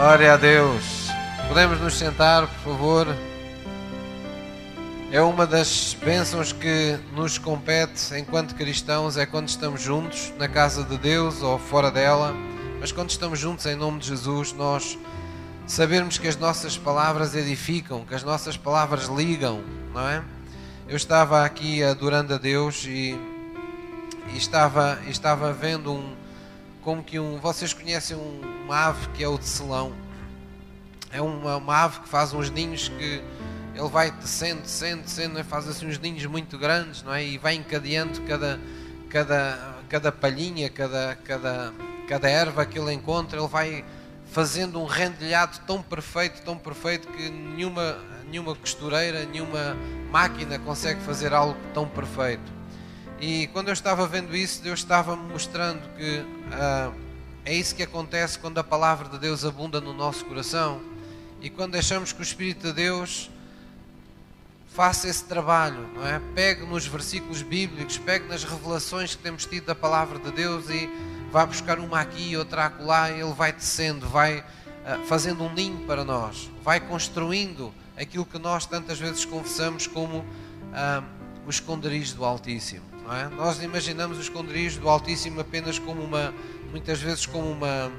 Glória a Deus. Podemos nos sentar, por favor. É uma das bênçãos que nos compete enquanto cristãos, é quando estamos juntos na casa de Deus ou fora dela, mas quando estamos juntos em nome de Jesus, nós sabermos que as nossas palavras edificam, que as nossas palavras ligam, não é? Eu estava aqui adorando a Deus e, e estava, estava vendo um, como que um. Vocês conhecem um, uma ave que é o tecelão? É uma, uma ave que faz uns ninhos que ele vai descendo, descendo, descendo, faz assim uns ninhos muito grandes, não é? E vai encadeando cada, cada, cada palhinha, cada, cada, cada erva que ele encontra, ele vai fazendo um rendilhado tão perfeito, tão perfeito que nenhuma, nenhuma costureira, nenhuma máquina consegue fazer algo tão perfeito. E quando eu estava vendo isso, Deus estava me mostrando que ah, é isso que acontece quando a palavra de Deus abunda no nosso coração e quando deixamos que o Espírito de Deus faça esse trabalho, não é? Pegue nos versículos bíblicos, pegue nas revelações que temos tido da palavra de Deus e vá buscar uma aqui, outra acolá, ele vai descendo, vai uh, fazendo um ninho para nós, vai construindo aquilo que nós tantas vezes confessamos como uh, o esconderijo do Altíssimo. É? Nós imaginamos o esconderijo do Altíssimo apenas como uma, muitas vezes como uma,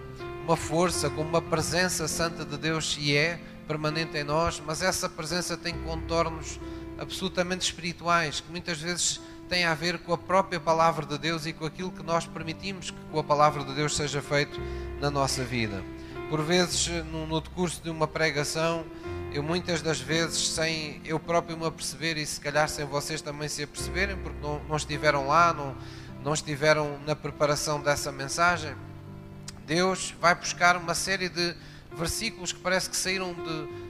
uma força, como uma presença santa de Deus e é permanente em nós, mas essa presença tem contornos absolutamente espirituais que muitas vezes têm a ver com a própria palavra de Deus e com aquilo que nós permitimos que com a palavra de Deus seja feito na nossa vida. Por vezes, no, no decurso de uma pregação, eu muitas das vezes, sem eu próprio me aperceber e se calhar sem vocês também se aperceberem, porque não, não estiveram lá, não, não estiveram na preparação dessa mensagem, Deus vai buscar uma série de versículos que parece que saíram de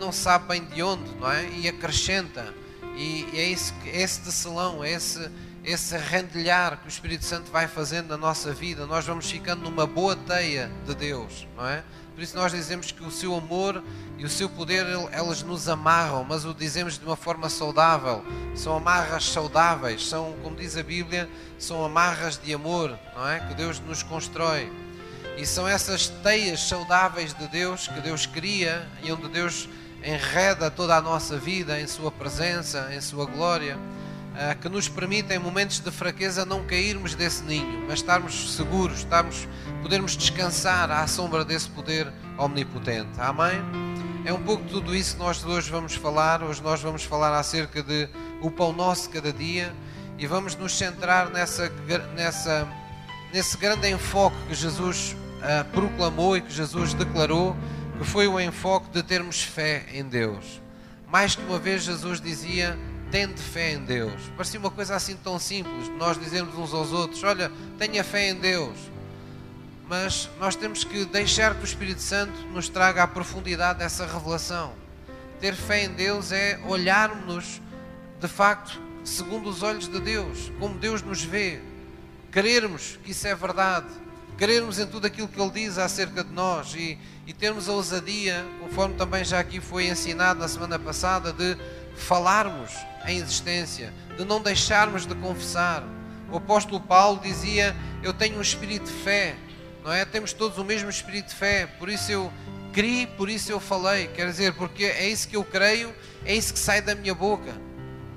não sabe bem de onde, não é? E acrescenta. E é esse, é esse tecelão, é esse, esse rendilhar que o Espírito Santo vai fazendo na nossa vida. Nós vamos ficando numa boa teia de Deus, não é? Por isso nós dizemos que o seu amor e o seu poder, elas nos amarram, mas o dizemos de uma forma saudável. São amarras saudáveis, são, como diz a Bíblia, são amarras de amor, não é? Que Deus nos constrói. E são essas teias saudáveis de Deus que Deus cria e onde Deus enreda toda a nossa vida em Sua presença, em Sua glória, que nos permitem, em momentos de fraqueza, não cairmos desse ninho, mas estarmos seguros, estarmos, podermos descansar à sombra desse poder omnipotente. Amém? É um pouco tudo isso que nós hoje vamos falar. Hoje nós vamos falar acerca de o pão nosso cada dia e vamos nos centrar nessa, nessa, nesse grande enfoque que Jesus uh, proclamou e que Jesus declarou, que foi o enfoque de termos fé em Deus. Mais que uma vez Jesus dizia: tende fé em Deus. Parecia uma coisa assim tão simples, nós dizemos uns aos outros: olha, tenha fé em Deus. Mas nós temos que deixar que o Espírito Santo nos traga a profundidade dessa revelação. Ter fé em Deus é olharmos de facto segundo os olhos de Deus, como Deus nos vê, querermos que isso é verdade, crermos em tudo aquilo que Ele diz acerca de nós e, e termos a ousadia, conforme também já aqui foi ensinado na semana passada, de falarmos em existência, de não deixarmos de confessar. O apóstolo Paulo dizia: Eu tenho um espírito de fé, não é? Temos todos o mesmo espírito de fé, por isso eu criei, por isso eu falei. Quer dizer, porque é isso que eu creio, é isso que sai da minha boca,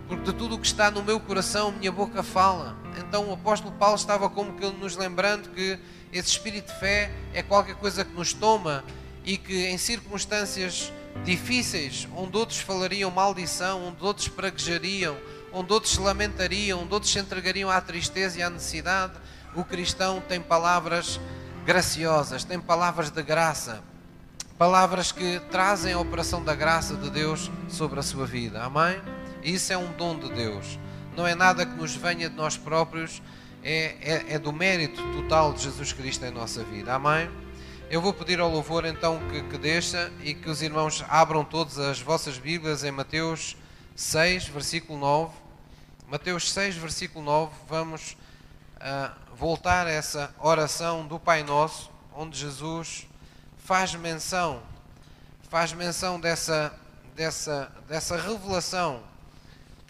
porque de tudo o que está no meu coração, minha boca fala. Então o apóstolo Paulo estava como que nos lembrando que esse espírito de fé é qualquer coisa que nos toma e que em circunstâncias difíceis, onde outros falariam maldição, onde outros praguejariam, onde outros se lamentariam, onde outros se entregariam à tristeza e à necessidade, o cristão tem palavras graciosas, tem palavras de graça, palavras que trazem a operação da graça de Deus sobre a sua vida. Amém? Isso é um dom de Deus. Não é nada que nos venha de nós próprios, é, é, é, do mérito total de Jesus Cristo em nossa vida. Amém? Eu vou pedir ao louvor então que, que deixa e que os irmãos abram todas as vossas Bíblias em Mateus 6, versículo 9. Mateus 6, versículo 9. Vamos uh, voltar a essa oração do Pai Nosso, onde Jesus faz menção, faz menção dessa, dessa, dessa revelação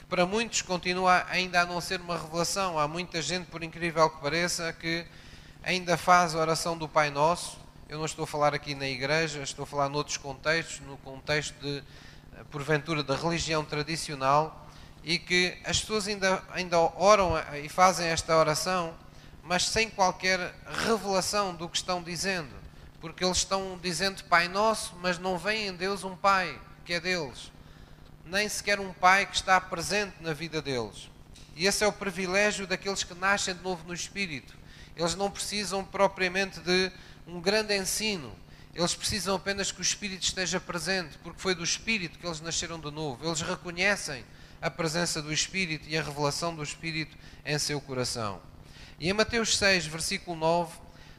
para muitos continua ainda a não ser uma revelação. Há muita gente, por incrível que pareça, que ainda faz a oração do Pai Nosso. Eu não estou a falar aqui na igreja, estou a falar noutros contextos, no contexto de, eh, porventura, da religião tradicional, e que as pessoas ainda, ainda oram e fazem esta oração, mas sem qualquer revelação do que estão dizendo, porque eles estão dizendo Pai Nosso, mas não vem em Deus um Pai que é deles, nem sequer um Pai que está presente na vida deles. E esse é o privilégio daqueles que nascem de novo no Espírito. Eles não precisam propriamente de um grande ensino. Eles precisam apenas que o Espírito esteja presente, porque foi do Espírito que eles nasceram de novo. Eles reconhecem a presença do Espírito e a revelação do Espírito em seu coração. E em Mateus 6, versículo 9,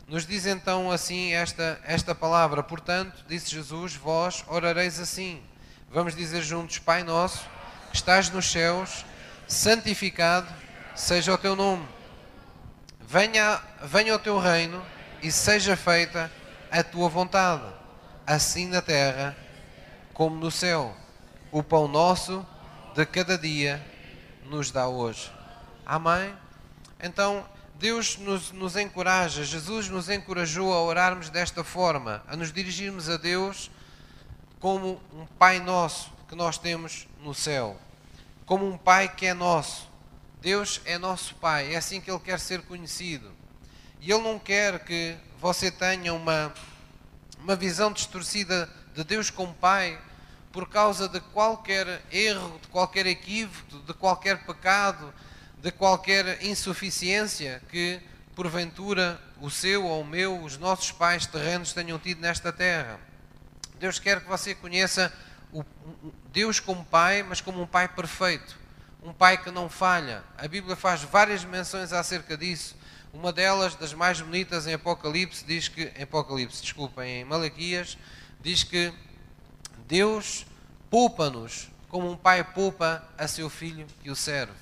nos diz então assim esta, esta palavra: Portanto, disse Jesus, vós orareis assim. Vamos dizer juntos: Pai nosso, que estás nos céus santificado seja o teu nome. Venha, venha o teu reino e seja feita a tua vontade, assim na terra como no céu. O pão nosso de cada dia nos dá hoje. Amém? Então, Deus nos, nos encoraja, Jesus nos encorajou a orarmos desta forma, a nos dirigirmos a Deus como um Pai nosso que nós temos no céu como um Pai que é nosso. Deus é nosso Pai, é assim que Ele quer ser conhecido. E Ele não quer que você tenha uma, uma visão distorcida de Deus como Pai por causa de qualquer erro, de qualquer equívoco, de qualquer pecado, de qualquer insuficiência que porventura o seu ou o meu, os nossos pais terrenos tenham tido nesta terra. Deus quer que você conheça o, Deus como Pai, mas como um Pai perfeito, um Pai que não falha. A Bíblia faz várias menções acerca disso. Uma delas, das mais bonitas em Apocalipse, diz que, em Apocalipse, desculpem, em Malaquias, diz que Deus poupa-nos como um pai poupa a seu filho que o serve.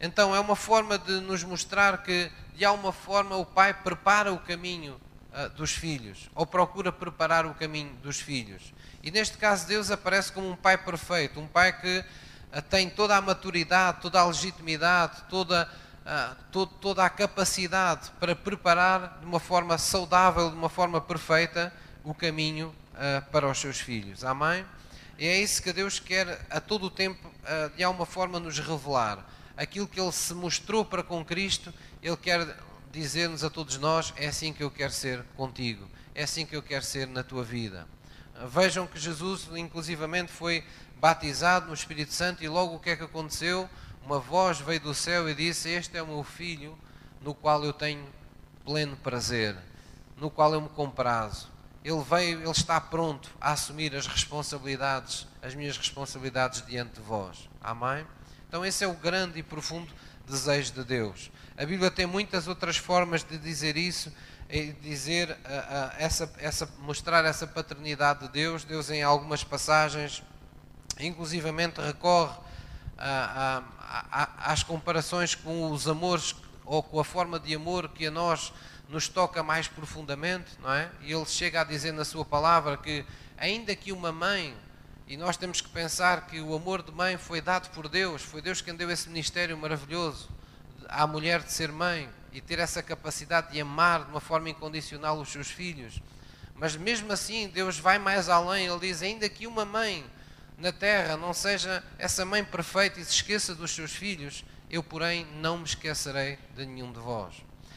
Então é uma forma de nos mostrar que, de alguma forma, o pai prepara o caminho uh, dos filhos, ou procura preparar o caminho dos filhos. E neste caso, Deus aparece como um pai perfeito, um pai que uh, tem toda a maturidade, toda a legitimidade, toda, to toda a capacidade para preparar de uma forma saudável, de uma forma perfeita, o caminho uh, para os seus filhos. Amém? E é isso que Deus quer a todo o tempo, de alguma forma, nos revelar. Aquilo que Ele se mostrou para com Cristo, Ele quer dizer-nos a todos nós: é assim que eu quero ser contigo, é assim que eu quero ser na tua vida. Vejam que Jesus, inclusivamente, foi batizado no Espírito Santo e logo o que é que aconteceu? Uma voz veio do céu e disse: Este é o meu filho, no qual eu tenho pleno prazer, no qual eu me comprazo. Ele veio, ele está pronto a assumir as responsabilidades, as minhas responsabilidades diante de vós. Amém? Então, esse é o grande e profundo desejo de Deus. A Bíblia tem muitas outras formas de dizer isso, dizer uh, uh, essa, essa, mostrar essa paternidade de Deus. Deus em algumas passagens, inclusivamente recorre uh, às comparações com os amores ou com a forma de amor que a nós nos toca mais profundamente, não é? E ele chega a dizer na sua palavra que ainda que uma mãe e nós temos que pensar que o amor de mãe foi dado por Deus, foi Deus quem deu esse ministério maravilhoso à mulher de ser mãe e ter essa capacidade de amar de uma forma incondicional os seus filhos. Mas mesmo assim, Deus vai mais além. Ele diz: ainda que uma mãe na terra não seja essa mãe perfeita e se esqueça dos seus filhos, eu, porém, não me esquecerei de nenhum de vós.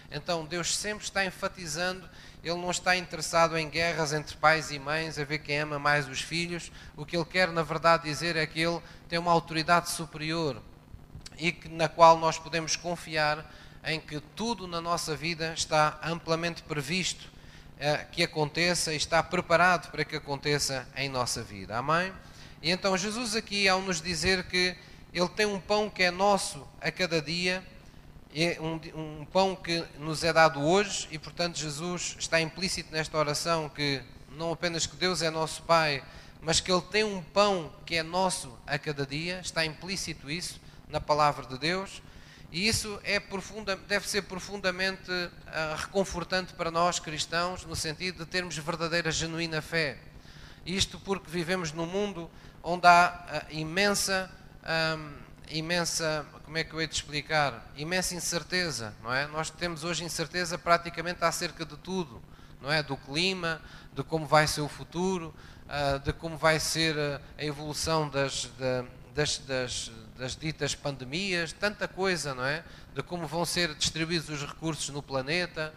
Então, Deus sempre está enfatizando, Ele não está interessado em guerras entre pais e mães, a ver quem ama mais os filhos. O que Ele quer, na verdade, dizer é que Ele tem uma autoridade superior e que, na qual nós podemos confiar em que tudo na nossa vida está amplamente previsto eh, que aconteça e está preparado para que aconteça em nossa vida. Amém? E então Jesus aqui, ao nos dizer que Ele tem um pão que é nosso a cada dia, um, um pão que nos é dado hoje, e portanto Jesus está implícito nesta oração que não apenas que Deus é nosso Pai, mas que Ele tem um pão que é nosso a cada dia, está implícito isso na palavra de Deus. E isso é profunda, deve ser profundamente uh, reconfortante para nós cristãos, no sentido de termos verdadeira, genuína fé. Isto porque vivemos num mundo onde há uh, imensa, um, imensa, como é que eu hei de explicar? Imensa incerteza, não é? Nós temos hoje incerteza praticamente acerca de tudo. não é? Do clima, de como vai ser o futuro, de como vai ser a evolução das, das, das, das ditas pandemias, tanta coisa, não é? De como vão ser distribuídos os recursos no planeta,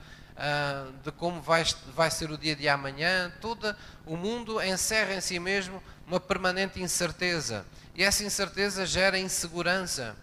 de como vai, vai ser o dia de amanhã, todo o mundo encerra em si mesmo uma permanente incerteza. E essa incerteza gera insegurança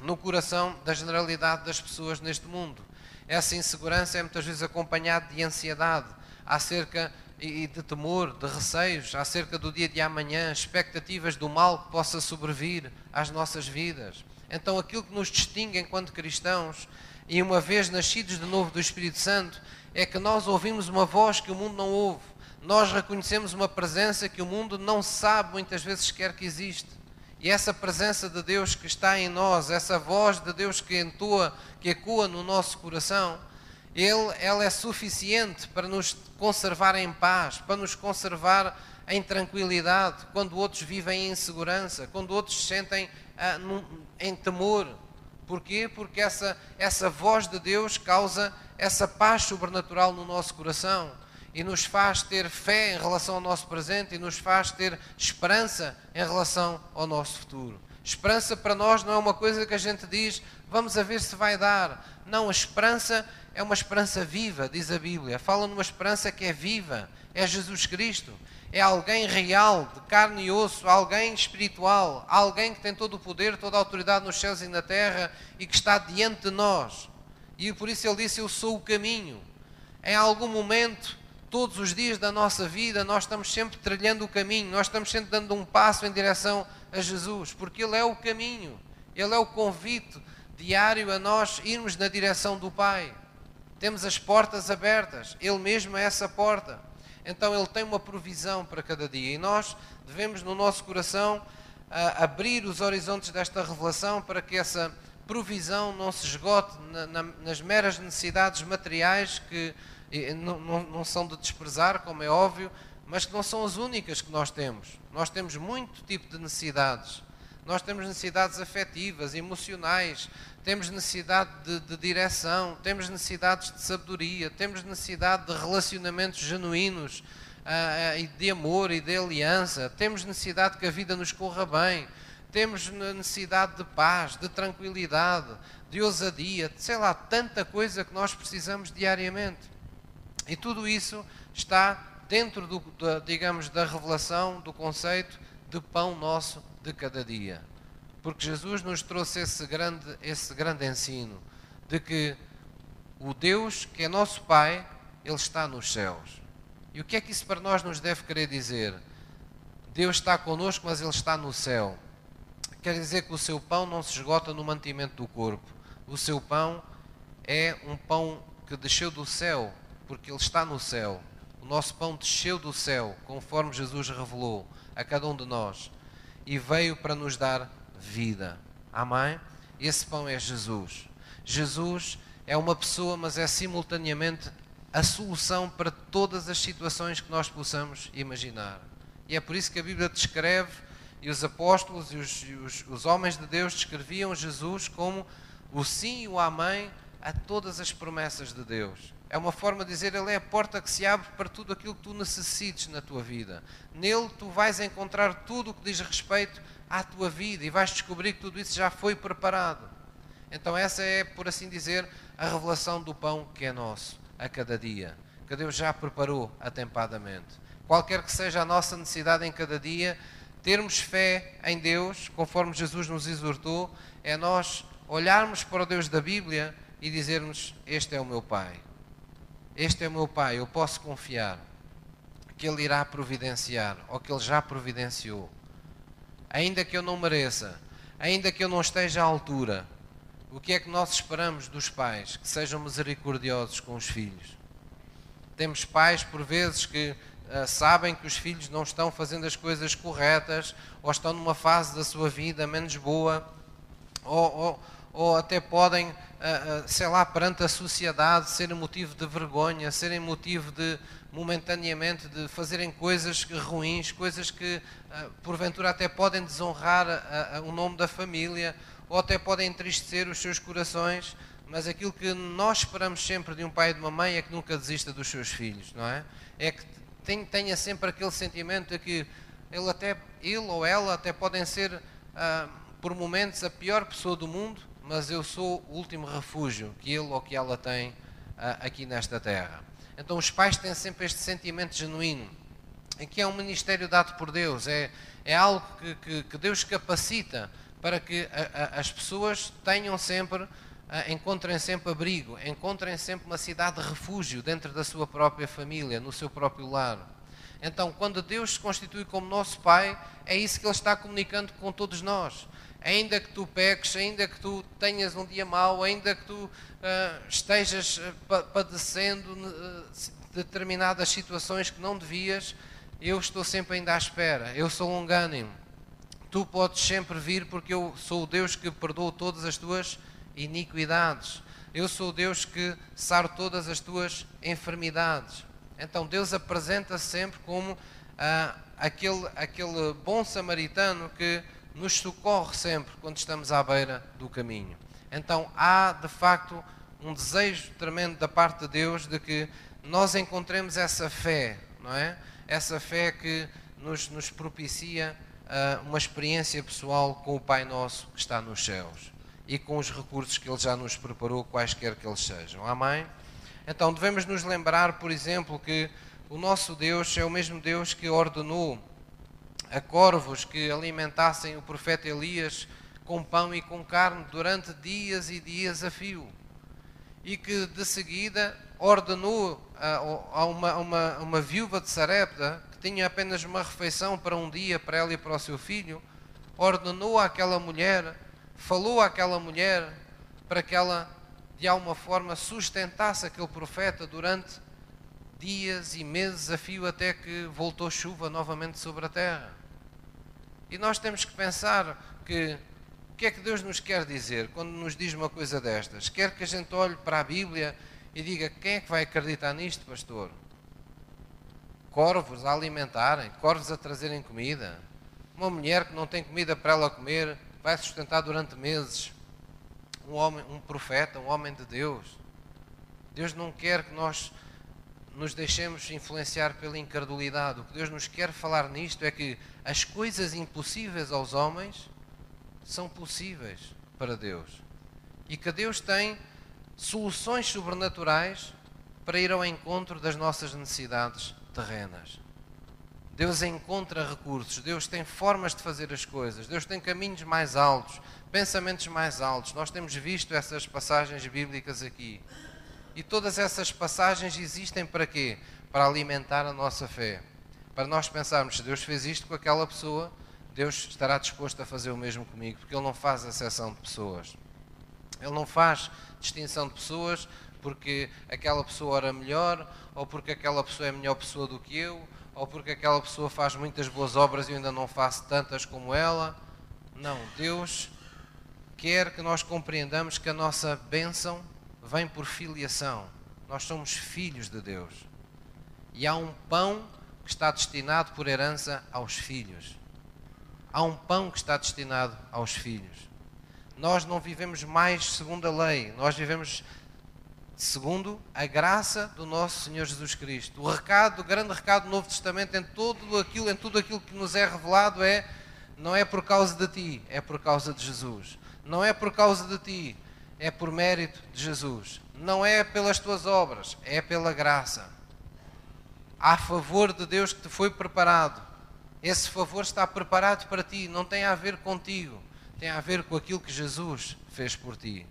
no coração da generalidade das pessoas neste mundo. Essa insegurança é muitas vezes acompanhada de ansiedade acerca e de temor, de receios acerca do dia de amanhã, expectativas do mal que possa sobrevir às nossas vidas. Então, aquilo que nos distingue enquanto cristãos, e uma vez nascidos de novo do Espírito Santo, é que nós ouvimos uma voz que o mundo não ouve. Nós reconhecemos uma presença que o mundo não sabe muitas vezes sequer que existe. E essa presença de Deus que está em nós, essa voz de Deus que entoa, que ecoa no nosso coração, ele, ela é suficiente para nos conservar em paz, para nos conservar em tranquilidade, quando outros vivem em insegurança, quando outros se sentem ah, num, em temor. Porquê? Porque essa, essa voz de Deus causa essa paz sobrenatural no nosso coração e nos faz ter fé em relação ao nosso presente e nos faz ter esperança em relação ao nosso futuro. Esperança para nós não é uma coisa que a gente diz, vamos a ver se vai dar. Não, a esperança é uma esperança viva, diz a Bíblia. Fala numa esperança que é viva, é Jesus Cristo. É alguém real, de carne e osso, alguém espiritual, alguém que tem todo o poder, toda a autoridade nos céus e na terra e que está diante de nós. E por isso ele disse: Eu sou o caminho. Em algum momento, todos os dias da nossa vida, nós estamos sempre trilhando o caminho, nós estamos sempre dando um passo em direção a Jesus, porque Ele é o caminho, Ele é o convite diário a nós irmos na direção do Pai temos as portas abertas, Ele mesmo é essa porta. Então Ele tem uma provisão para cada dia e nós devemos, no nosso coração, abrir os horizontes desta revelação para que essa provisão não se esgote na, na, nas meras necessidades materiais que não, não são de desprezar, como é óbvio, mas que não são as únicas que nós temos. Nós temos muito tipo de necessidades. Nós temos necessidades afetivas, emocionais, temos necessidade de, de, direção, temos necessidades de sabedoria, temos necessidade de relacionamentos genuínos uh, e de amor e de aliança, temos necessidade que a vida nos corra bem, temos necessidade de paz, de tranquilidade, de ousadia, de, sei lá, tanta coisa que nós precisamos diariamente. E tudo isso está dentro, do, da, digamos, da revelação do conceito de pão nosso de cada dia porque Jesus nos trouxe esse grande, esse grande ensino de que o Deus que é nosso Pai, Ele está nos céus. E o que é que isso para nós nos deve querer dizer? Deus está conosco, mas Ele está no céu. Quer dizer que o seu pão não se esgota no mantimento do corpo. O seu pão é um pão que desceu do céu, porque Ele está no céu. O nosso pão desceu do céu, conforme Jesus revelou a cada um de nós, e veio para nos dar vida. Amém? Esse pão é Jesus. Jesus é uma pessoa, mas é simultaneamente a solução para todas as situações que nós possamos imaginar. E é por isso que a Bíblia descreve, e os apóstolos e os, os, os homens de Deus descreviam Jesus como o sim e o amém a todas as promessas de Deus. É uma forma de dizer, Ele é a porta que se abre para tudo aquilo que tu necessites na tua vida. Nele tu vais encontrar tudo o que diz respeito à tua vida e vais descobrir que tudo isso já foi preparado. Então, essa é, por assim dizer, a revelação do pão que é nosso a cada dia, que Deus já preparou atempadamente. Qualquer que seja a nossa necessidade em cada dia, termos fé em Deus, conforme Jesus nos exortou, é nós olharmos para o Deus da Bíblia e dizermos: Este é o meu Pai. Este é o meu Pai, eu posso confiar que Ele irá providenciar, ou que Ele já providenciou. Ainda que eu não mereça, ainda que eu não esteja à altura, o que é que nós esperamos dos pais? Que sejam misericordiosos com os filhos. Temos pais, por vezes, que uh, sabem que os filhos não estão fazendo as coisas corretas, ou estão numa fase da sua vida menos boa, ou, ou, ou até podem sei lá, perante a sociedade, serem motivo de vergonha, serem motivo de, momentaneamente, de fazerem coisas ruins, coisas que porventura até podem desonrar o nome da família, ou até podem entristecer os seus corações, mas aquilo que nós esperamos sempre de um pai e de uma mãe é que nunca desista dos seus filhos, não é? É que tenha sempre aquele sentimento de que ele, até, ele ou ela até podem ser, ah, por momentos, a pior pessoa do mundo, mas eu sou o último refúgio que ele ou que ela tem ah, aqui nesta terra. Então os pais têm sempre este sentimento genuíno, que é um ministério dado por Deus, é, é algo que, que, que Deus capacita para que a, a, as pessoas tenham sempre ah, encontrem sempre abrigo, encontrem sempre uma cidade de refúgio dentro da sua própria família, no seu próprio lar. Então, quando Deus se constitui como nosso Pai, é isso que Ele está comunicando com todos nós. Ainda que tu peques, ainda que tu tenhas um dia mau, ainda que tu uh, estejas ah, padecendo uh, determinadas situações que não devias, eu estou sempre ainda à espera. Eu sou longânimo. Tu podes sempre vir porque eu sou o Deus que perdoa todas as tuas iniquidades. Eu sou o Deus que saro todas as tuas enfermidades. Então Deus apresenta -se sempre como ah, aquele, aquele bom samaritano que nos socorre sempre quando estamos à beira do caminho. Então há de facto um desejo tremendo da parte de Deus de que nós encontremos essa fé, não é? Essa fé que nos, nos propicia uh, uma experiência pessoal com o Pai Nosso que está nos céus e com os recursos que Ele já nos preparou, quaisquer que eles sejam. Amém? Então devemos nos lembrar, por exemplo, que o nosso Deus é o mesmo Deus que ordenou a corvos que alimentassem o profeta Elias com pão e com carne durante dias e dias a fio. E que de seguida ordenou a, uma, uma, uma viúva de Sarepta, que tinha apenas uma refeição para um dia para ela e para o seu filho, ordenou àquela mulher falou àquela mulher para que ela, de alguma forma, sustentasse aquele profeta durante dias e meses a fio até que voltou chuva novamente sobre a terra. E nós temos que pensar que o que é que Deus nos quer dizer quando nos diz uma coisa destas? Quer que a gente olhe para a Bíblia e diga: quem é que vai acreditar nisto, pastor? Corvos a alimentarem, corvos a trazerem comida. Uma mulher que não tem comida para ela comer, vai sustentar durante meses um homem, um profeta, um homem de Deus. Deus não quer que nós nos deixemos influenciar pela incredulidade. O que Deus nos quer falar nisto é que as coisas impossíveis aos homens são possíveis para Deus. E que Deus tem soluções sobrenaturais para ir ao encontro das nossas necessidades terrenas. Deus encontra recursos, Deus tem formas de fazer as coisas, Deus tem caminhos mais altos, pensamentos mais altos. Nós temos visto essas passagens bíblicas aqui. E todas essas passagens existem para quê? Para alimentar a nossa fé. Para nós pensarmos, se Deus fez isto com aquela pessoa, Deus estará disposto a fazer o mesmo comigo, porque Ele não faz exceção de pessoas. Ele não faz distinção de pessoas porque aquela pessoa era melhor, ou porque aquela pessoa é melhor pessoa do que eu, ou porque aquela pessoa faz muitas boas obras e eu ainda não faço tantas como ela. Não, Deus quer que nós compreendamos que a nossa bênção vem por filiação. Nós somos filhos de Deus. E há um pão que está destinado por herança aos filhos. Há um pão que está destinado aos filhos. Nós não vivemos mais segundo a lei, nós vivemos segundo a graça do nosso Senhor Jesus Cristo. O recado, o grande recado do Novo Testamento em tudo aquilo, em tudo aquilo que nos é revelado é não é por causa de ti, é por causa de Jesus. Não é por causa de ti, é por mérito de Jesus. Não é pelas tuas obras, é pela graça. Há favor de Deus que te foi preparado. Esse favor está preparado para ti, não tem a ver contigo, tem a ver com aquilo que Jesus fez por ti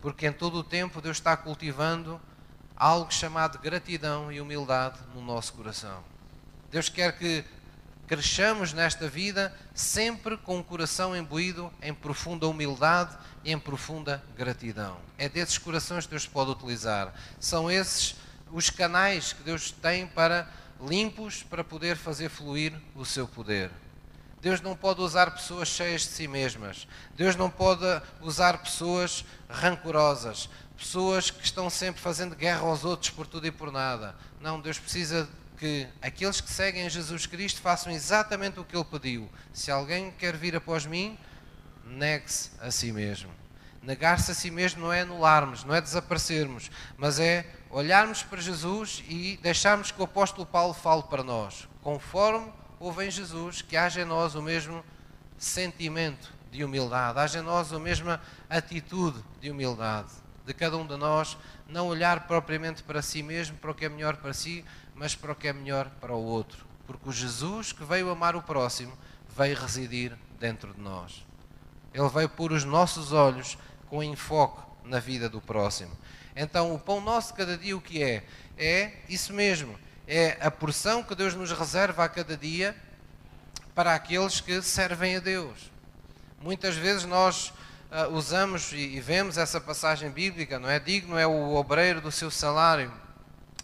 porque em todo o tempo Deus está cultivando algo chamado gratidão e humildade no nosso coração. Deus quer que cresçamos nesta vida sempre com o coração imbuído em profunda humildade e em profunda gratidão. É desses corações que Deus pode utilizar. São esses os canais que Deus tem para limpos para poder fazer fluir o seu poder. Deus não pode usar pessoas cheias de si mesmas. Deus não pode usar pessoas rancorosas, pessoas que estão sempre fazendo guerra aos outros por tudo e por nada. Não, Deus precisa que aqueles que seguem Jesus Cristo façam exatamente o que Ele pediu. Se alguém quer vir após mim, negue-se a si mesmo. Negar-se a si mesmo não é anularmos, não é desaparecermos, mas é olharmos para Jesus e deixarmos que o apóstolo Paulo fale para nós, conforme houve em Jesus, que haja em nós o mesmo sentimento de humildade, haja em nós a mesma atitude de humildade, de cada um de nós não olhar propriamente para si mesmo, para o que é melhor para si, mas para o que é melhor para o outro. Porque o Jesus que veio amar o próximo veio residir dentro de nós. Ele veio pôr os nossos olhos com enfoque na vida do próximo. Então, o pão nosso de cada dia, o que é? É isso mesmo. É a porção que Deus nos reserva a cada dia para aqueles que servem a Deus. Muitas vezes nós uh, usamos e, e vemos essa passagem bíblica, não é? Digno é o obreiro do seu salário.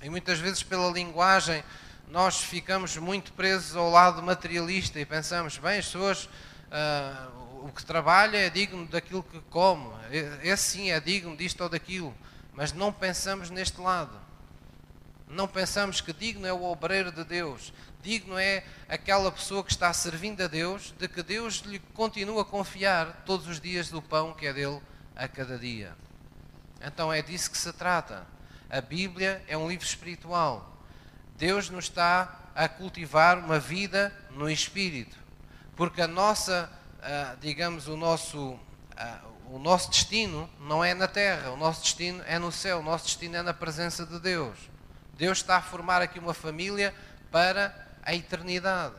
E muitas vezes, pela linguagem, nós ficamos muito presos ao lado materialista e pensamos, bem, as pessoas, uh, o que trabalha é digno daquilo que come, esse sim é digno disto ou daquilo, mas não pensamos neste lado. Não pensamos que digno é o obreiro de Deus, digno é aquela pessoa que está servindo a Deus, de que Deus lhe continua a confiar todos os dias do pão que é dele a cada dia. Então é disso que se trata. A Bíblia é um livro espiritual. Deus nos está a cultivar uma vida no espírito, porque a nossa, ah, digamos, o nosso, ah, o nosso destino não é na terra, o nosso destino é no céu, o nosso destino é na presença de Deus. Deus está a formar aqui uma família para a eternidade.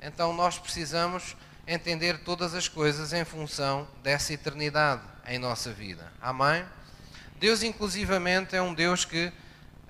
Então nós precisamos entender todas as coisas em função dessa eternidade em nossa vida. Amém? Deus, inclusivamente, é um Deus que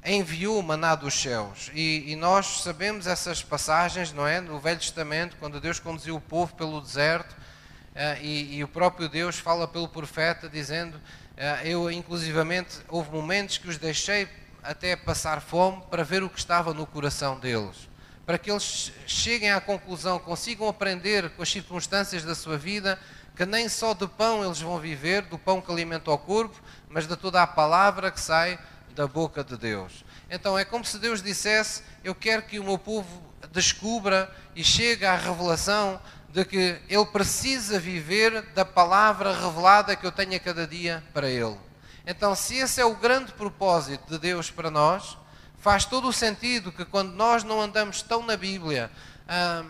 enviou o maná dos céus. E, e, nós sabemos essas passagens, não é? No Velho Testamento, quando Deus conduziu o povo pelo deserto, uh, e, e, o próprio Deus fala pelo profeta, dizendo: uh, Eu, inclusivamente, houve momentos que os deixei até passar fome para ver o que estava no coração deles. Para que eles cheguem à conclusão, consigam aprender com as circunstâncias da sua vida, que nem só de pão eles vão viver, do pão que alimenta o corpo, mas de toda a palavra que sai da boca de Deus. Então é como se Deus dissesse: Eu quero que o meu povo descubra e chegue à revelação de que ele precisa viver da palavra revelada que eu tenho a cada dia para ele. Então, se esse é o grande propósito de Deus para nós, faz todo o sentido que quando nós não andamos tão na Bíblia,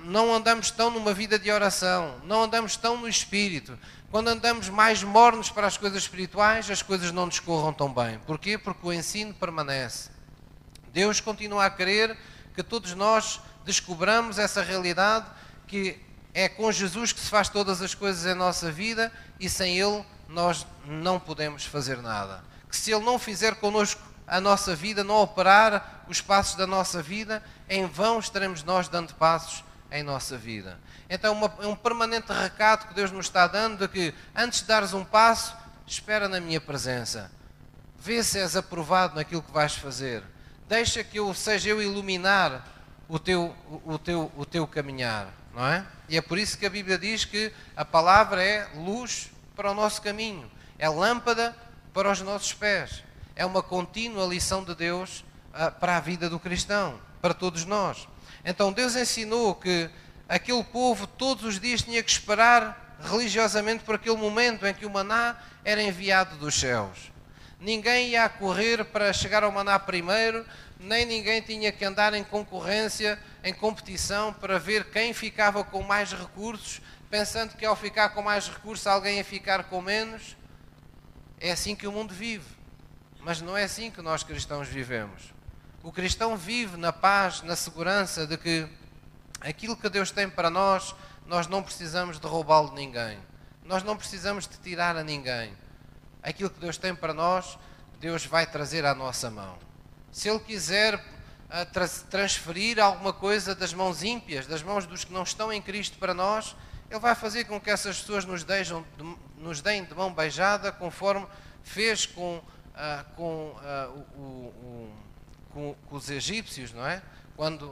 não andamos tão numa vida de oração, não andamos tão no Espírito, quando andamos mais mornos para as coisas espirituais, as coisas não nos corram tão bem. Porquê? Porque o ensino permanece. Deus continua a querer que todos nós descobramos essa realidade que é com Jesus que se faz todas as coisas em nossa vida e sem Ele nós não podemos fazer nada. Que se Ele não fizer connosco a nossa vida, não operar os passos da nossa vida, em vão estaremos nós dando passos em nossa vida. Então é um permanente recado que Deus nos está dando de que antes de dares um passo, espera na minha presença. Vê se és aprovado naquilo que vais fazer. Deixa que eu seja eu iluminar o teu, o, teu, o teu caminhar, não é? E é por isso que a Bíblia diz que a palavra é luz para o nosso caminho, é lâmpada para os nossos pés. É uma contínua lição de Deus uh, para a vida do cristão, para todos nós. Então Deus ensinou que aquele povo todos os dias tinha que esperar religiosamente por aquele momento em que o maná era enviado dos céus. Ninguém ia a correr para chegar ao maná primeiro, nem ninguém tinha que andar em concorrência, em competição, para ver quem ficava com mais recursos, pensando que ao ficar com mais recursos alguém ia ficar com menos. É assim que o mundo vive. Mas não é assim que nós cristãos vivemos. O cristão vive na paz, na segurança de que aquilo que Deus tem para nós, nós não precisamos de roubá-lo de ninguém. Nós não precisamos de tirar a ninguém. Aquilo que Deus tem para nós, Deus vai trazer à nossa mão. Se Ele quiser ah, transferir alguma coisa das mãos ímpias, das mãos dos que não estão em Cristo para nós, Ele vai fazer com que essas pessoas nos, nos deem de mão beijada, conforme fez com, uh, com uh, o, o com, com os egípcios, não é? Quando,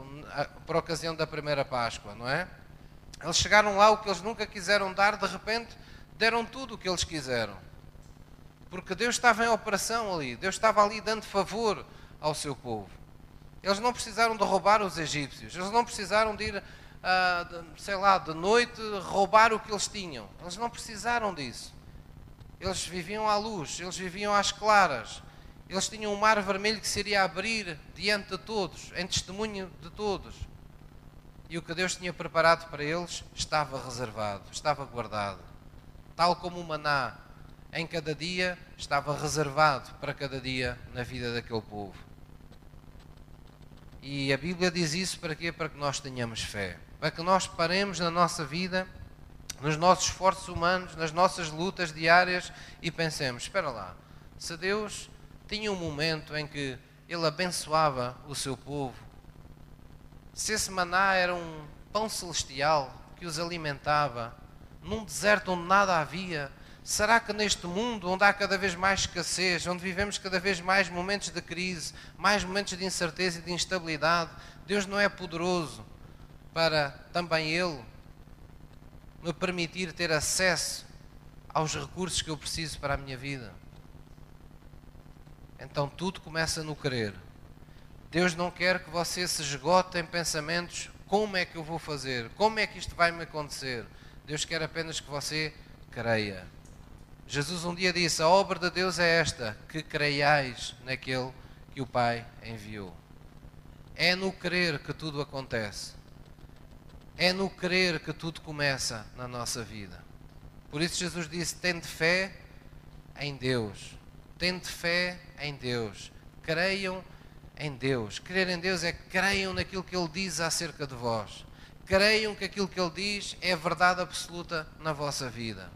por ocasião da primeira Páscoa, não é? Eles chegaram lá, o que eles nunca quiseram dar, de repente deram tudo o que eles quiseram. Porque Deus estava em operação ali, Deus estava ali dando favor ao seu povo. Eles não precisaram de roubar os egípcios, eles não precisaram de ir, de, sei lá, de noite roubar o que eles tinham. Eles não precisaram disso. Eles viviam à luz, eles viviam às claras, eles tinham um mar vermelho que se iria abrir diante de todos, em testemunho de todos. E o que Deus tinha preparado para eles estava reservado, estava guardado. Tal como o maná em cada dia estava reservado para cada dia na vida daquele povo. E a Bíblia diz isso para quê? Para que nós tenhamos fé. Para que nós paremos na nossa vida, nos nossos esforços humanos, nas nossas lutas diárias e pensemos: espera lá, se Deus tinha um momento em que Ele abençoava o seu povo, se esse maná era um pão celestial que os alimentava, num deserto onde nada havia, Será que neste mundo, onde há cada vez mais escassez, onde vivemos cada vez mais momentos de crise, mais momentos de incerteza e de instabilidade, Deus não é poderoso para também Ele me permitir ter acesso aos recursos que eu preciso para a minha vida? Então tudo começa no querer. Deus não quer que você se esgote em pensamentos: como é que eu vou fazer? Como é que isto vai me acontecer? Deus quer apenas que você creia. Jesus um dia disse: A obra de Deus é esta, que creiais naquele que o Pai enviou. É no crer que tudo acontece. É no crer que tudo começa na nossa vida. Por isso Jesus disse: Tende fé em Deus. Tende fé em Deus. Creiam em Deus. Crer em Deus é creiam naquilo que Ele diz acerca de vós. Creiam que aquilo que Ele diz é verdade absoluta na vossa vida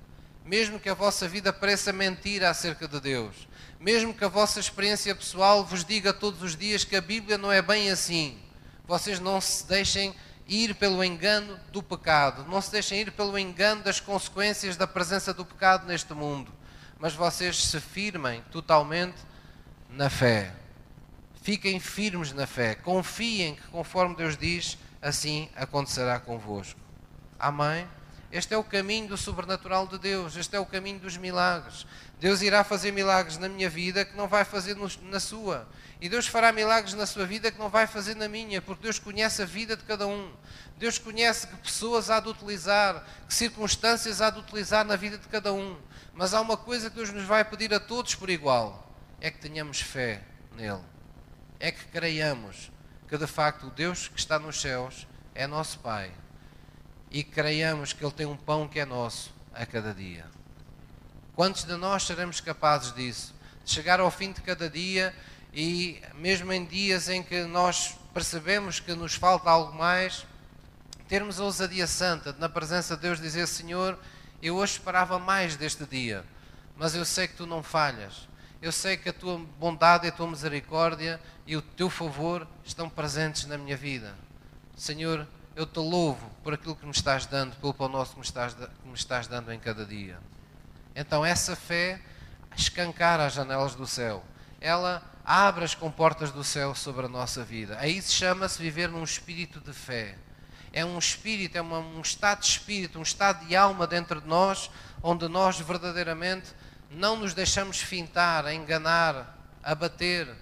mesmo que a vossa vida pareça mentira acerca de Deus, mesmo que a vossa experiência pessoal vos diga todos os dias que a Bíblia não é bem assim, vocês não se deixem ir pelo engano do pecado, não se deixem ir pelo engano das consequências da presença do pecado neste mundo, mas vocês se firmem totalmente na fé. Fiquem firmes na fé, confiem que conforme Deus diz, assim acontecerá convosco. Amém? Este é o caminho do sobrenatural de Deus, este é o caminho dos milagres. Deus irá fazer milagres na minha vida que não vai fazer na sua. E Deus fará milagres na sua vida que não vai fazer na minha, porque Deus conhece a vida de cada um. Deus conhece que pessoas há de utilizar, que circunstâncias há de utilizar na vida de cada um. Mas há uma coisa que Deus nos vai pedir a todos por igual: é que tenhamos fé nele. É que creiamos que de facto o Deus que está nos céus é nosso Pai e creiamos que Ele tem um pão que é nosso a cada dia. Quantos de nós seremos capazes disso? De chegar ao fim de cada dia e, mesmo em dias em que nós percebemos que nos falta algo mais, termos a ousadia santa de, na presença de Deus, dizer: Senhor, eu hoje esperava mais deste dia, mas eu sei que tu não falhas. Eu sei que a tua bondade e a tua misericórdia e o teu favor estão presentes na minha vida. Senhor, eu te louvo por aquilo que me estás dando, pelo pão nosso que me estás, que me estás dando em cada dia. Então, essa fé escancara as janelas do céu. Ela abre as comportas do céu sobre a nossa vida. Aí se chama-se viver num espírito de fé. É um espírito, é uma, um estado de espírito, um estado de alma dentro de nós, onde nós verdadeiramente não nos deixamos fintar, enganar, abater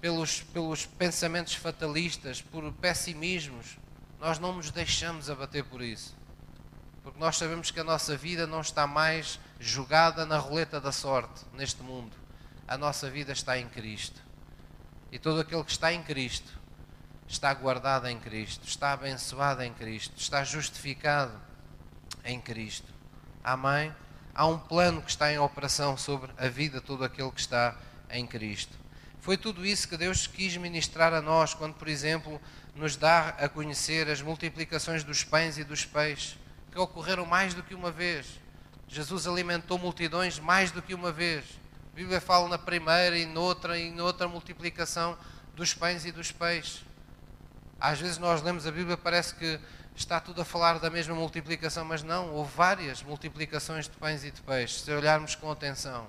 pelos, pelos pensamentos fatalistas, por pessimismos, nós não nos deixamos abater por isso. Porque nós sabemos que a nossa vida não está mais jogada na roleta da sorte neste mundo. A nossa vida está em Cristo. E todo aquele que está em Cristo está guardado em Cristo, está abençoado em Cristo, está justificado em Cristo. Amém? Há um plano que está em operação sobre a vida de todo aquele que está em Cristo. Foi tudo isso que Deus quis ministrar a nós quando, por exemplo, nos dá a conhecer as multiplicações dos pães e dos peixes, que ocorreram mais do que uma vez. Jesus alimentou multidões mais do que uma vez. A Bíblia fala na primeira e noutra e noutra multiplicação dos pães e dos peixes. Às vezes nós lemos a Bíblia, parece que está tudo a falar da mesma multiplicação, mas não, houve várias multiplicações de pães e de peixes, se olharmos com atenção.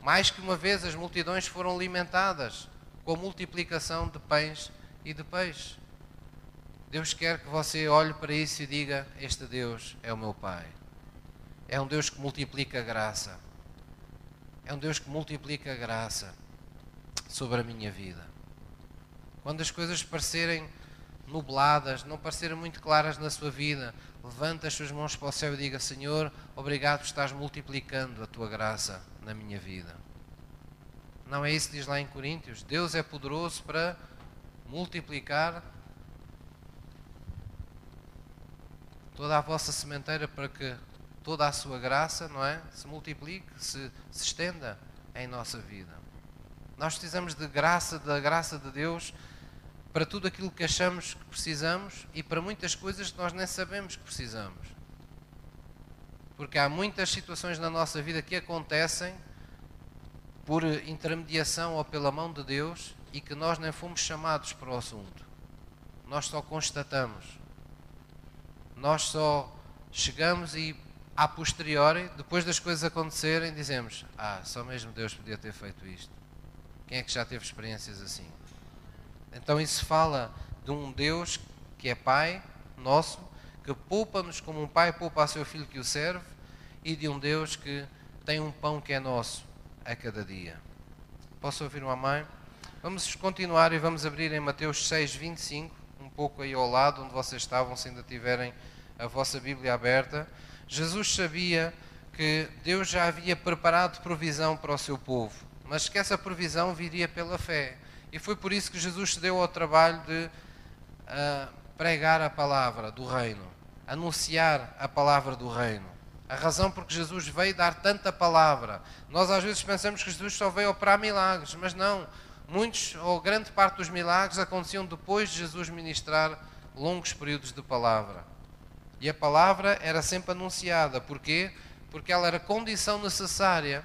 Mais que uma vez as multidões foram alimentadas com a multiplicação de pães e de peixes. Deus quer que você olhe para isso e diga: Este Deus é o meu Pai. É um Deus que multiplica graça. É um Deus que multiplica graça sobre a minha vida. Quando as coisas parecerem nubladas, não parecerem muito claras na sua vida, levanta as suas mãos para o céu e diga: Senhor, obrigado por estás multiplicando a tua graça na minha vida. Não é isso que diz lá em Coríntios? Deus é poderoso para multiplicar toda a vossa sementeira para que toda a sua graça, não é? Se multiplique, se, se estenda em nossa vida. Nós precisamos de graça, da graça de Deus para tudo aquilo que achamos que precisamos e para muitas coisas que nós nem sabemos que precisamos. Porque há muitas situações na nossa vida que acontecem por intermediação ou pela mão de Deus e que nós nem fomos chamados para o assunto. Nós só constatamos. Nós só chegamos e, a posteriori, depois das coisas acontecerem, dizemos: Ah, só mesmo Deus podia ter feito isto. Quem é que já teve experiências assim? Então isso fala de um Deus que é Pai nosso, que poupa-nos como um pai poupa a seu filho que o serve, e de um Deus que tem um pão que é nosso a cada dia. Posso ouvir uma mãe? Vamos continuar e vamos abrir em Mateus 6, 25, um pouco aí ao lado onde vocês estavam, se ainda tiverem a vossa Bíblia aberta. Jesus sabia que Deus já havia preparado provisão para o seu povo, mas que essa provisão viria pela fé. E foi por isso que Jesus se deu ao trabalho de uh, pregar a palavra do reino, anunciar a palavra do reino. A razão porque Jesus veio dar tanta palavra. Nós às vezes pensamos que Jesus só veio operar milagres, mas não. Muitos ou grande parte dos milagres aconteciam depois de Jesus ministrar longos períodos de palavra. E a palavra era sempre anunciada. Porquê? Porque ela era condição necessária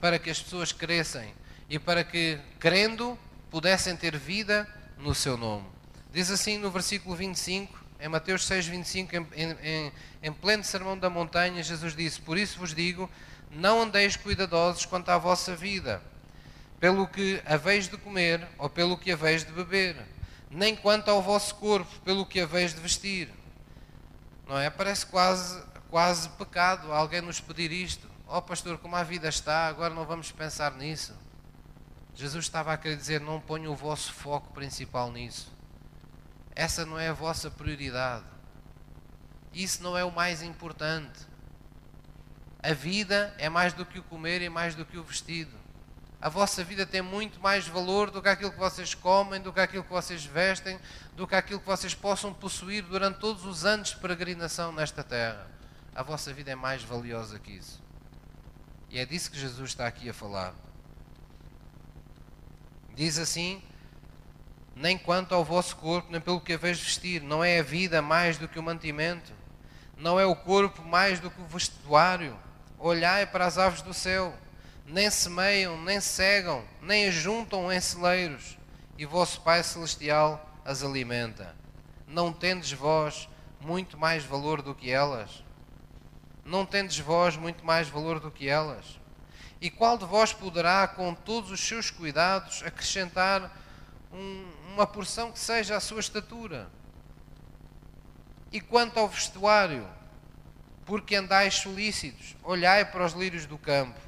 para que as pessoas crescem e para que, crendo, pudessem ter vida no seu nome. Diz assim no versículo 25, em Mateus 6, 25, em, em, em pleno sermão da montanha, Jesus disse: Por isso vos digo, não andeis cuidadosos quanto à vossa vida, pelo que haveis de comer ou pelo que haveis de beber, nem quanto ao vosso corpo, pelo que haveis de vestir. Não é? Parece quase, quase pecado alguém nos pedir isto. Ó oh, pastor, como a vida está, agora não vamos pensar nisso. Jesus estava a querer dizer: não ponham o vosso foco principal nisso. Essa não é a vossa prioridade. Isso não é o mais importante. A vida é mais do que o comer e mais do que o vestido. A vossa vida tem muito mais valor do que aquilo que vocês comem, do que aquilo que vocês vestem, do que aquilo que vocês possam possuir durante todos os anos de peregrinação nesta terra. A vossa vida é mais valiosa que isso. E é disso que Jesus está aqui a falar. Diz assim: Nem quanto ao vosso corpo, nem pelo que haveis vestir, não é a vida mais do que o mantimento, não é o corpo mais do que o vestuário. Olhai para as aves do céu, nem semeiam, nem cegam, nem ajuntam em celeiros, e vosso Pai Celestial as alimenta. Não tendes vós muito mais valor do que elas? Não tendes vós muito mais valor do que elas? E qual de vós poderá, com todos os seus cuidados, acrescentar um, uma porção que seja a sua estatura? E quanto ao vestuário, porque andais solícitos, olhai para os lírios do campo,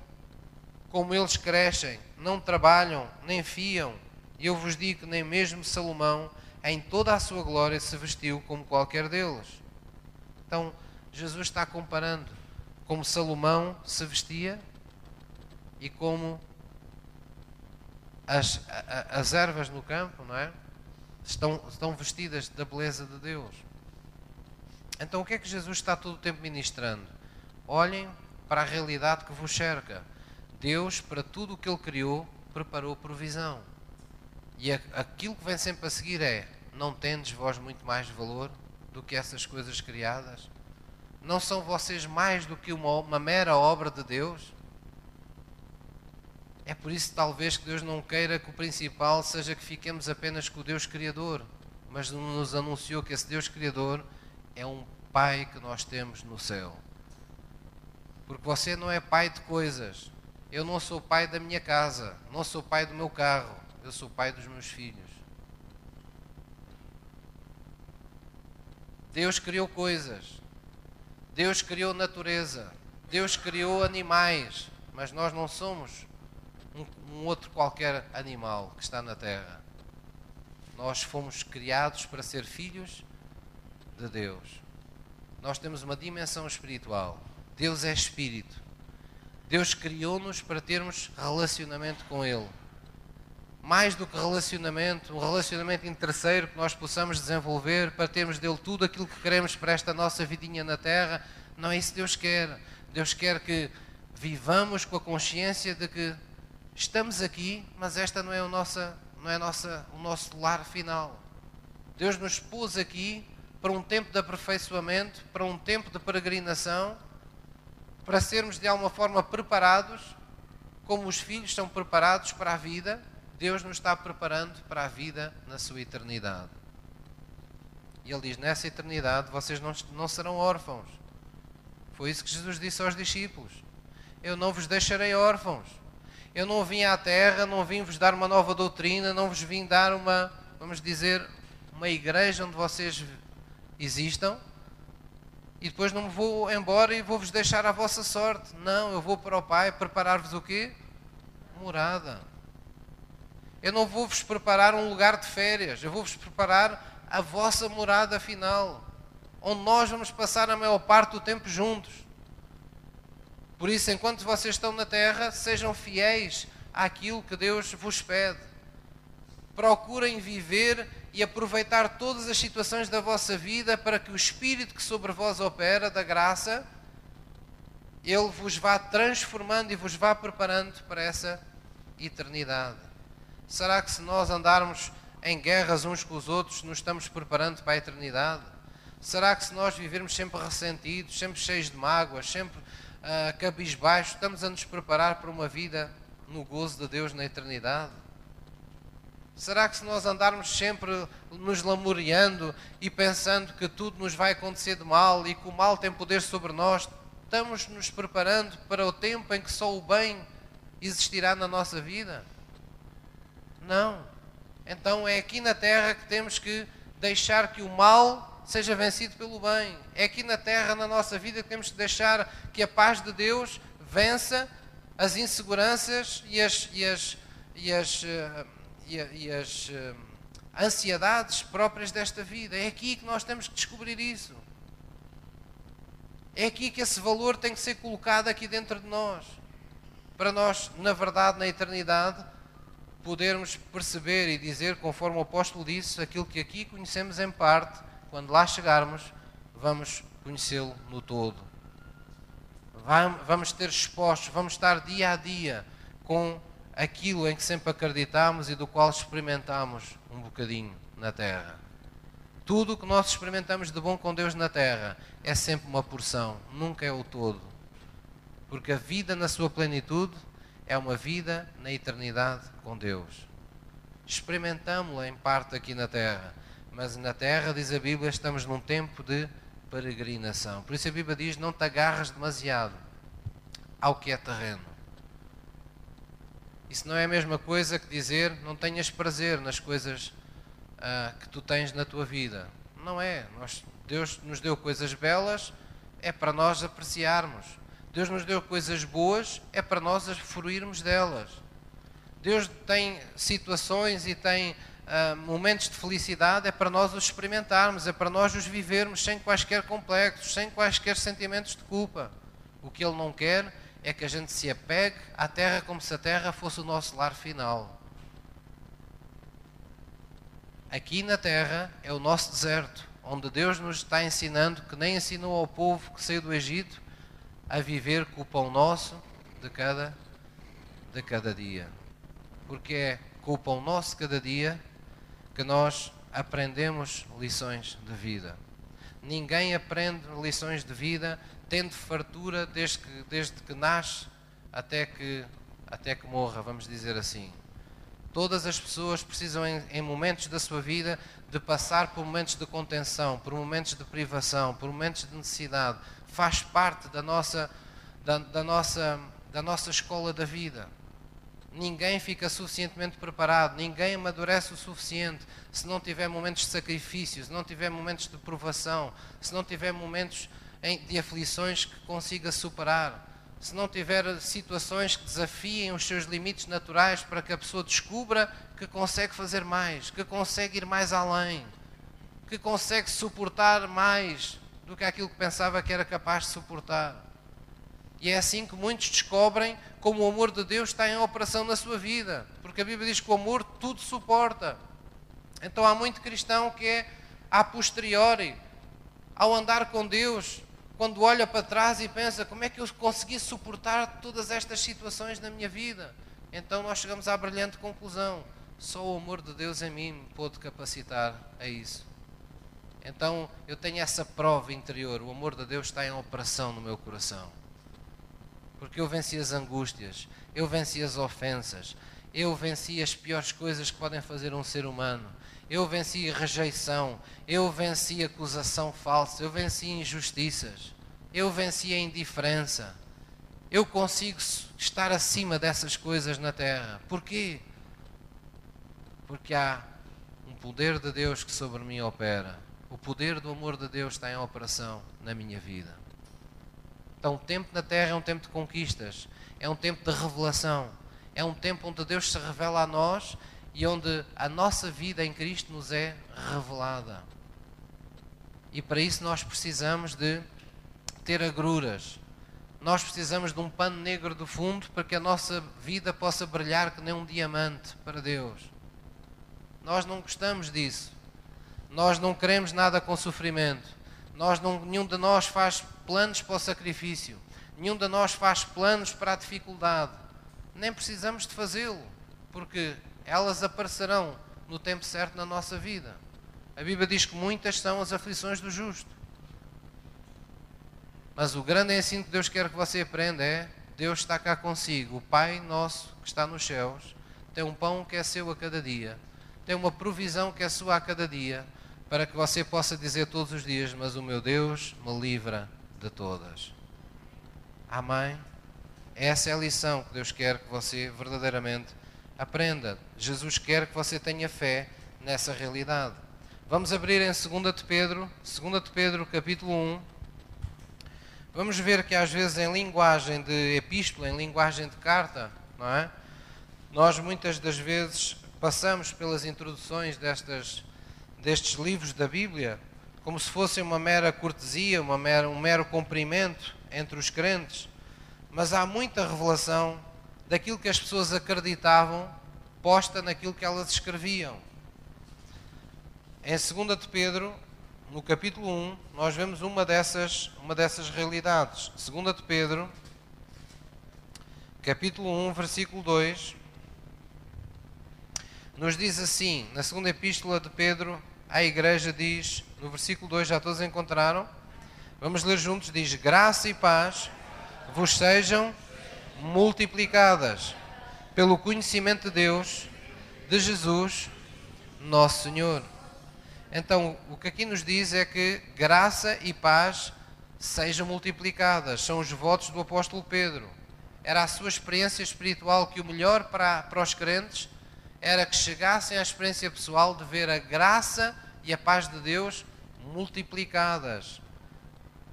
como eles crescem, não trabalham, nem fiam, e eu vos digo que nem mesmo Salomão, em toda a sua glória, se vestiu como qualquer deles. Então, Jesus está comparando como Salomão se vestia e como as, as ervas no campo, não é? Estão, estão vestidas da beleza de Deus. Então, o que é que Jesus está todo o tempo ministrando? Olhem para a realidade que vos cerca. Deus, para tudo o que Ele criou, preparou provisão. E aquilo que vem sempre a seguir é: não tendes vós muito mais valor do que essas coisas criadas? Não são vocês mais do que uma, uma mera obra de Deus? É por isso, talvez, que Deus não queira que o principal seja que fiquemos apenas com o Deus Criador, mas nos anunciou que esse Deus Criador é um Pai que nós temos no céu. Porque você não é pai de coisas. Eu não sou pai da minha casa, não sou pai do meu carro, eu sou pai dos meus filhos. Deus criou coisas, Deus criou natureza, Deus criou animais, mas nós não somos um, um outro qualquer animal que está na terra. Nós fomos criados para ser filhos de Deus. Nós temos uma dimensão espiritual. Deus é espírito. Deus criou-nos para termos relacionamento com Ele. Mais do que relacionamento, um relacionamento terceiro que nós possamos desenvolver para termos dele tudo aquilo que queremos para esta nossa vidinha na terra, não é isso que Deus quer. Deus quer que vivamos com a consciência de que estamos aqui, mas esta não é, o nossa, não é nossa, o nosso lar final. Deus nos pôs aqui para um tempo de aperfeiçoamento, para um tempo de peregrinação, para sermos de alguma forma preparados, como os filhos são preparados para a vida, Deus nos está preparando para a vida na sua eternidade. E Ele diz: Nessa eternidade vocês não, não serão órfãos. Foi isso que Jesus disse aos discípulos: Eu não vos deixarei órfãos. Eu não vim à terra, não vim vos dar uma nova doutrina, não vos vim dar uma, vamos dizer, uma igreja onde vocês existam e depois não me vou embora e vou-vos deixar à vossa sorte. Não, eu vou para o Pai preparar-vos o quê? Morada. Eu não vou-vos preparar um lugar de férias, eu vou-vos preparar a vossa morada final, onde nós vamos passar a maior parte do tempo juntos. Por isso, enquanto vocês estão na terra, sejam fiéis àquilo que Deus vos pede. Procurem viver e aproveitar todas as situações da vossa vida para que o Espírito que sobre vós opera, da graça, ele vos vá transformando e vos vá preparando para essa eternidade. Será que se nós andarmos em guerras uns com os outros, nos estamos preparando para a eternidade? Será que se nós vivermos sempre ressentidos, sempre cheios de mágoas, sempre uh, cabisbaixos, estamos a nos preparar para uma vida no gozo de Deus na eternidade? Será que se nós andarmos sempre nos lamuriando e pensando que tudo nos vai acontecer de mal e que o mal tem poder sobre nós, estamos nos preparando para o tempo em que só o bem existirá na nossa vida? Não. Então é aqui na terra que temos que deixar que o mal seja vencido pelo bem. É aqui na terra, na nossa vida, que temos que deixar que a paz de Deus vença as inseguranças e as, e as, e as uh, e, e as uh, ansiedades próprias desta vida. É aqui que nós temos que descobrir isso. É aqui que esse valor tem que ser colocado aqui dentro de nós. Para nós, na verdade, na eternidade, podermos perceber e dizer, conforme o apóstolo disse, aquilo que aqui conhecemos em parte, quando lá chegarmos, vamos conhecê-lo no todo. Vamos ter expostos, vamos estar dia a dia com aquilo em que sempre acreditamos e do qual experimentamos um bocadinho na terra. Tudo o que nós experimentamos de bom com Deus na terra é sempre uma porção, nunca é o todo. Porque a vida na sua plenitude é uma vida na eternidade com Deus. Experimentamos-la em parte aqui na terra, mas na terra, diz a Bíblia, estamos num tempo de peregrinação. Por isso a Bíblia diz: não te agarras demasiado ao que é terreno isso não é a mesma coisa que dizer não tenhas prazer nas coisas uh, que tu tens na tua vida. Não é. Nós, Deus nos deu coisas belas, é para nós apreciarmos. Deus nos deu coisas boas, é para nós fruirmos delas. Deus tem situações e tem uh, momentos de felicidade, é para nós os experimentarmos, é para nós os vivermos sem quaisquer complexos, sem quaisquer sentimentos de culpa. O que Ele não quer é que a gente se apegue à terra como se a terra fosse o nosso lar final. Aqui na terra é o nosso deserto, onde Deus nos está ensinando que nem ensinou ao povo que saiu do Egito a viver com o pão nosso de cada, de cada dia. Porque é com o pão nosso de cada dia que nós aprendemos lições de vida. Ninguém aprende lições de vida tendo fartura desde que, desde que nasce até que, até que morra, vamos dizer assim. Todas as pessoas precisam, em, em, momentos da sua vida, de passar por momentos de contenção, por momentos de privação, por momentos de necessidade. Faz parte da nossa, da, da nossa, da nossa escola da vida. Ninguém fica suficientemente preparado, ninguém amadurece o suficiente se não tiver momentos de sacrifício, se não tiver momentos de provação, se não tiver momentos de aflições que consiga superar. se não tiver situações que desafiem os seus limites naturais para que a pessoa descubra que consegue fazer mais, que consegue ir mais além, que consegue suportar mais do que aquilo que pensava que era capaz de suportar. E é assim que muitos descobrem como o amor de Deus está em operação na sua vida, porque a Bíblia diz que o amor tudo suporta. Então há muito cristão que é a posteriori, ao andar com Deus, quando olha para trás e pensa como é que eu consegui suportar todas estas situações na minha vida. Então nós chegamos à brilhante conclusão: só o amor de Deus em mim me pôde capacitar a isso. Então eu tenho essa prova interior: o amor de Deus está em operação no meu coração. Porque eu venci as angústias, eu venci as ofensas, eu venci as piores coisas que podem fazer um ser humano. Eu venci rejeição, eu venci acusação falsa, eu venci injustiças, eu venci a indiferença. Eu consigo estar acima dessas coisas na terra. Porquê? Porque há um poder de Deus que sobre mim opera. O poder do amor de Deus está em operação na minha vida. Então, o tempo na terra é um tempo de conquistas, é um tempo de revelação, é um tempo onde Deus se revela a nós e onde a nossa vida em Cristo nos é revelada. E para isso nós precisamos de ter agruras. Nós precisamos de um pano negro do fundo para que a nossa vida possa brilhar que nem um diamante para Deus. Nós não gostamos disso. Nós não queremos nada com sofrimento. Nós não, nenhum de nós faz planos para o sacrifício. Nenhum de nós faz planos para a dificuldade. Nem precisamos de fazê-lo, porque elas aparecerão no tempo certo na nossa vida. A Bíblia diz que muitas são as aflições do justo. Mas o grande ensino que Deus quer que você aprenda é: Deus está cá consigo, o Pai nosso que está nos céus, tem um pão que é seu a cada dia, tem uma provisão que é sua a cada dia, para que você possa dizer todos os dias: Mas o meu Deus me livra de todas. Amém? Essa é a lição que Deus quer que você verdadeiramente Aprenda. Jesus quer que você tenha fé nessa realidade. Vamos abrir em 2 de Pedro, 2 de Pedro, capítulo 1. Vamos ver que às vezes em linguagem de epístola, em linguagem de carta, não é? Nós muitas das vezes passamos pelas introduções destas, destes livros da Bíblia como se fossem uma mera cortesia, uma mera, um mero cumprimento entre os crentes, mas há muita revelação daquilo que as pessoas acreditavam posta naquilo que elas escreviam. Em 2 de Pedro, no capítulo 1, nós vemos uma dessas, uma dessas realidades. 2 de Pedro, capítulo 1, versículo 2, nos diz assim, na segunda epístola de Pedro, a igreja diz, no versículo 2, já todos encontraram? Vamos ler juntos, diz, graça e paz vos sejam multiplicadas pelo conhecimento de Deus, de Jesus, nosso Senhor. Então, o que aqui nos diz é que graça e paz sejam multiplicadas. São os votos do apóstolo Pedro. Era a sua experiência espiritual que o melhor para, para os crentes era que chegassem à experiência pessoal de ver a graça e a paz de Deus multiplicadas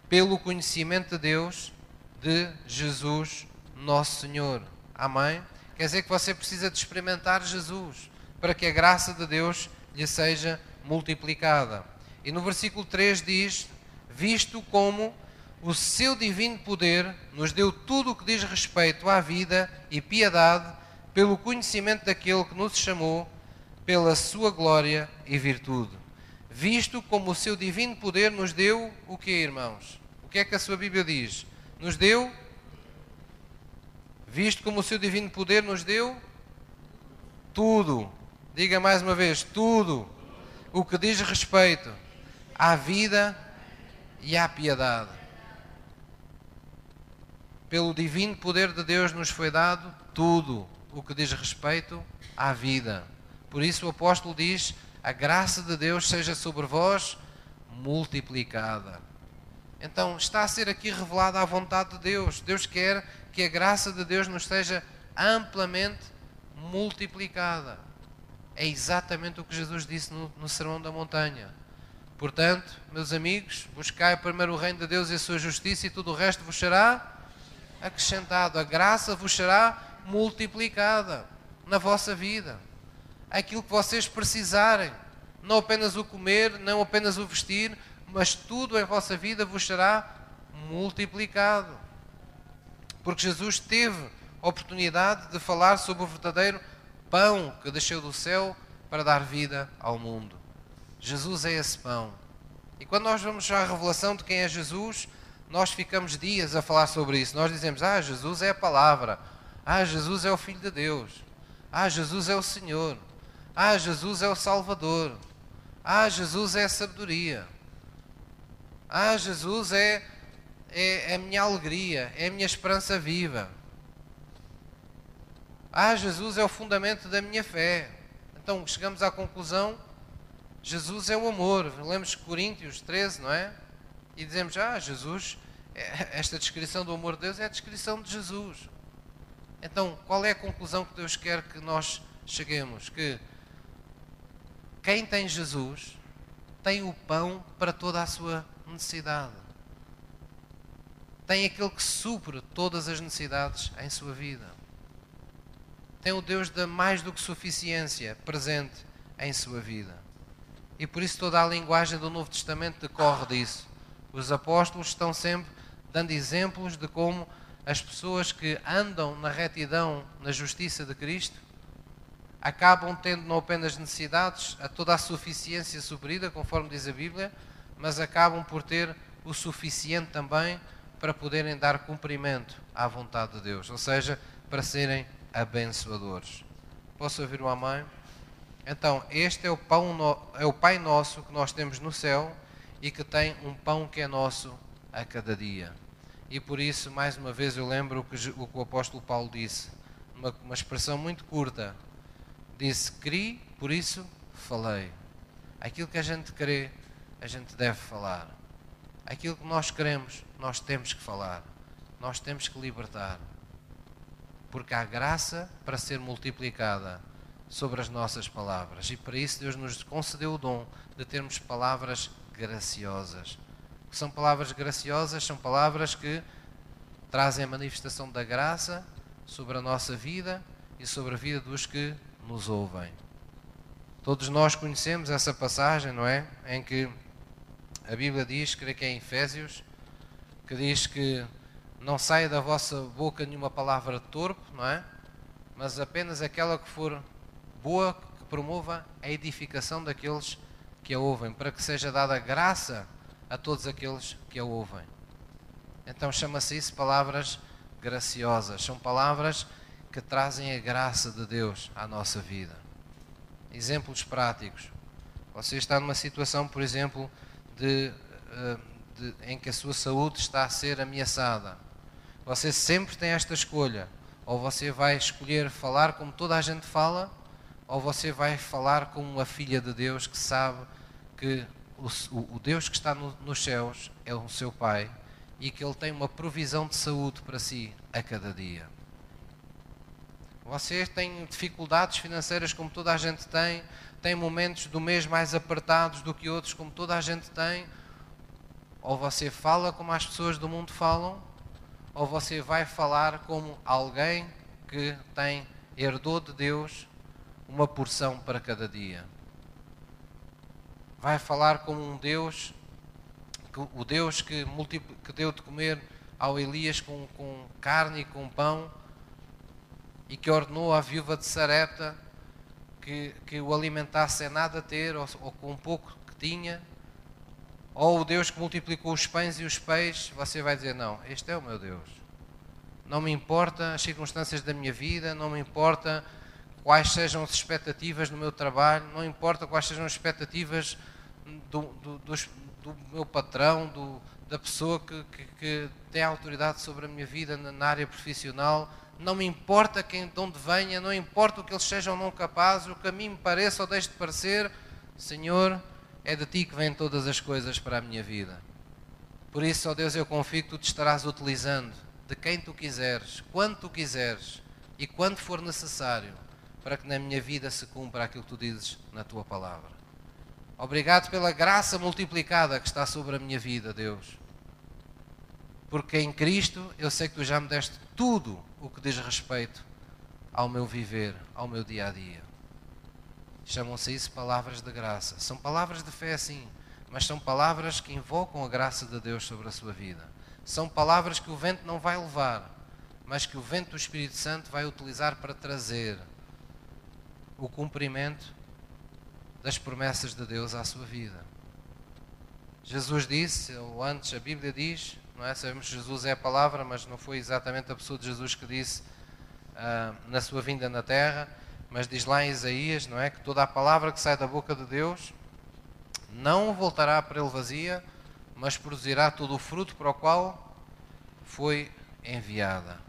pelo conhecimento de Deus, de Jesus nosso Senhor. Amém? Quer dizer que você precisa de experimentar Jesus para que a graça de Deus lhe seja multiplicada. E no versículo 3 diz: Visto como o seu divino poder nos deu tudo o que diz respeito à vida e piedade, pelo conhecimento daquele que nos chamou, pela sua glória e virtude. Visto como o seu divino poder nos deu o que, irmãos? O que é que a sua Bíblia diz? Nos deu visto como o seu divino poder nos deu tudo. Diga mais uma vez: tudo o que diz respeito à vida e à piedade. Pelo divino poder de Deus nos foi dado tudo o que diz respeito à vida. Por isso o apóstolo diz: a graça de Deus seja sobre vós multiplicada. Então está a ser aqui revelada a vontade de Deus. Deus quer que a graça de Deus nos seja amplamente multiplicada. É exatamente o que Jesus disse no, no Sermão da Montanha. Portanto, meus amigos, buscai primeiro o reino de Deus e a sua justiça e tudo o resto vos será acrescentado, a graça vos será multiplicada na vossa vida. Aquilo que vocês precisarem, não apenas o comer, não apenas o vestir, mas tudo em vossa vida vos será multiplicado. Porque Jesus teve oportunidade de falar sobre o verdadeiro pão que desceu do céu para dar vida ao mundo. Jesus é esse pão. E quando nós vamos à revelação de quem é Jesus, nós ficamos dias a falar sobre isso. Nós dizemos: Ah, Jesus é a palavra. Ah, Jesus é o Filho de Deus. Ah, Jesus é o Senhor. Ah, Jesus é o Salvador. Ah, Jesus é a sabedoria. Ah, Jesus é, é, é a minha alegria, é a minha esperança viva. Ah, Jesus é o fundamento da minha fé. Então chegamos à conclusão: Jesus é o amor. Lemos Coríntios 13, não é? E dizemos: Ah, Jesus, é, esta descrição do amor de Deus é a descrição de Jesus. Então, qual é a conclusão que Deus quer que nós cheguemos? Que quem tem Jesus tem o pão para toda a sua necessidade. Tem aquele que supre todas as necessidades em sua vida. Tem o Deus da mais do que suficiência presente em sua vida. E por isso toda a linguagem do Novo Testamento decorre disso. Os apóstolos estão sempre dando exemplos de como as pessoas que andam na retidão, na justiça de Cristo, acabam tendo não apenas necessidades, a toda a suficiência suprida, conforme diz a Bíblia, mas acabam por ter o suficiente também para poderem dar cumprimento à vontade de Deus, ou seja, para serem abençoadores. Posso ouvir uma mãe? Então, este é o, pão, é o Pai Nosso que nós temos no céu e que tem um pão que é nosso a cada dia. E por isso, mais uma vez, eu lembro o que o, que o apóstolo Paulo disse, uma, uma expressão muito curta, disse: Cri, por isso falei. Aquilo que a gente crê, a gente deve falar. Aquilo que nós queremos, nós temos que falar. Nós temos que libertar. Porque há graça para ser multiplicada sobre as nossas palavras. E para isso Deus nos concedeu o dom de termos palavras graciosas. São palavras graciosas, são palavras que trazem a manifestação da graça sobre a nossa vida e sobre a vida dos que nos ouvem. Todos nós conhecemos essa passagem, não é? Em que a Bíblia diz, creio que é em Efésios, que diz que não saia da vossa boca nenhuma palavra torpe, não é? Mas apenas aquela que for boa, que promova a edificação daqueles que a ouvem, para que seja dada graça a todos aqueles que a ouvem. Então chama-se isso palavras graciosas. São palavras que trazem a graça de Deus à nossa vida. Exemplos práticos. Você está numa situação, por exemplo, de, eh, de, em que a sua saúde está a ser ameaçada. Você sempre tem esta escolha. Ou você vai escolher falar como toda a gente fala, ou você vai falar como uma filha de Deus que sabe que o, o Deus que está no, nos céus é o seu Pai e que Ele tem uma provisão de saúde para si a cada dia. Você tem dificuldades financeiras como toda a gente tem, tem momentos do mês mais apertados do que outros como toda a gente tem. Ou você fala como as pessoas do mundo falam, ou você vai falar como alguém que tem herdou de Deus uma porção para cada dia. Vai falar como um Deus, o Deus que, que deu de comer ao Elias com, com carne e com pão e que ordenou à viúva de Sareta que, que o alimentasse sem nada ter, ou, ou com pouco que tinha, ou o Deus que multiplicou os pães e os peixes, você vai dizer: Não, este é o meu Deus. Não me importa as circunstâncias da minha vida, não me importa quais sejam as expectativas no meu trabalho, não importa quais sejam as expectativas do, do, do, meu patrão, do, da pessoa que, que, que, tem autoridade sobre a minha vida na, na área profissional não me importa quem de onde venha, não importa o que eles sejam não capazes, o que a mim me pareça ou deixe de parecer, Senhor, é de Ti que vêm todas as coisas para a minha vida. Por isso, ó Deus, eu confio que Tu te estarás utilizando de quem Tu quiseres, quando Tu quiseres e quando for necessário, para que na minha vida se cumpra aquilo que Tu dizes na Tua palavra. Obrigado pela graça multiplicada que está sobre a minha vida, Deus Porque em Cristo eu sei que tu já me deste tudo o que diz respeito ao meu viver, ao meu dia a dia. Chamam-se isso palavras de graça. São palavras de fé, sim, mas são palavras que invocam a graça de Deus sobre a sua vida. São palavras que o vento não vai levar, mas que o vento do Espírito Santo vai utilizar para trazer o cumprimento das promessas de Deus à sua vida. Jesus disse, ou antes a Bíblia diz, não é? Sabemos que Jesus é a palavra, mas não foi exatamente a pessoa de Jesus que disse uh, na sua vinda na terra, mas diz lá em Isaías, não é? Que toda a palavra que sai da boca de Deus não voltará para ele vazia, mas produzirá todo o fruto para o qual foi enviada.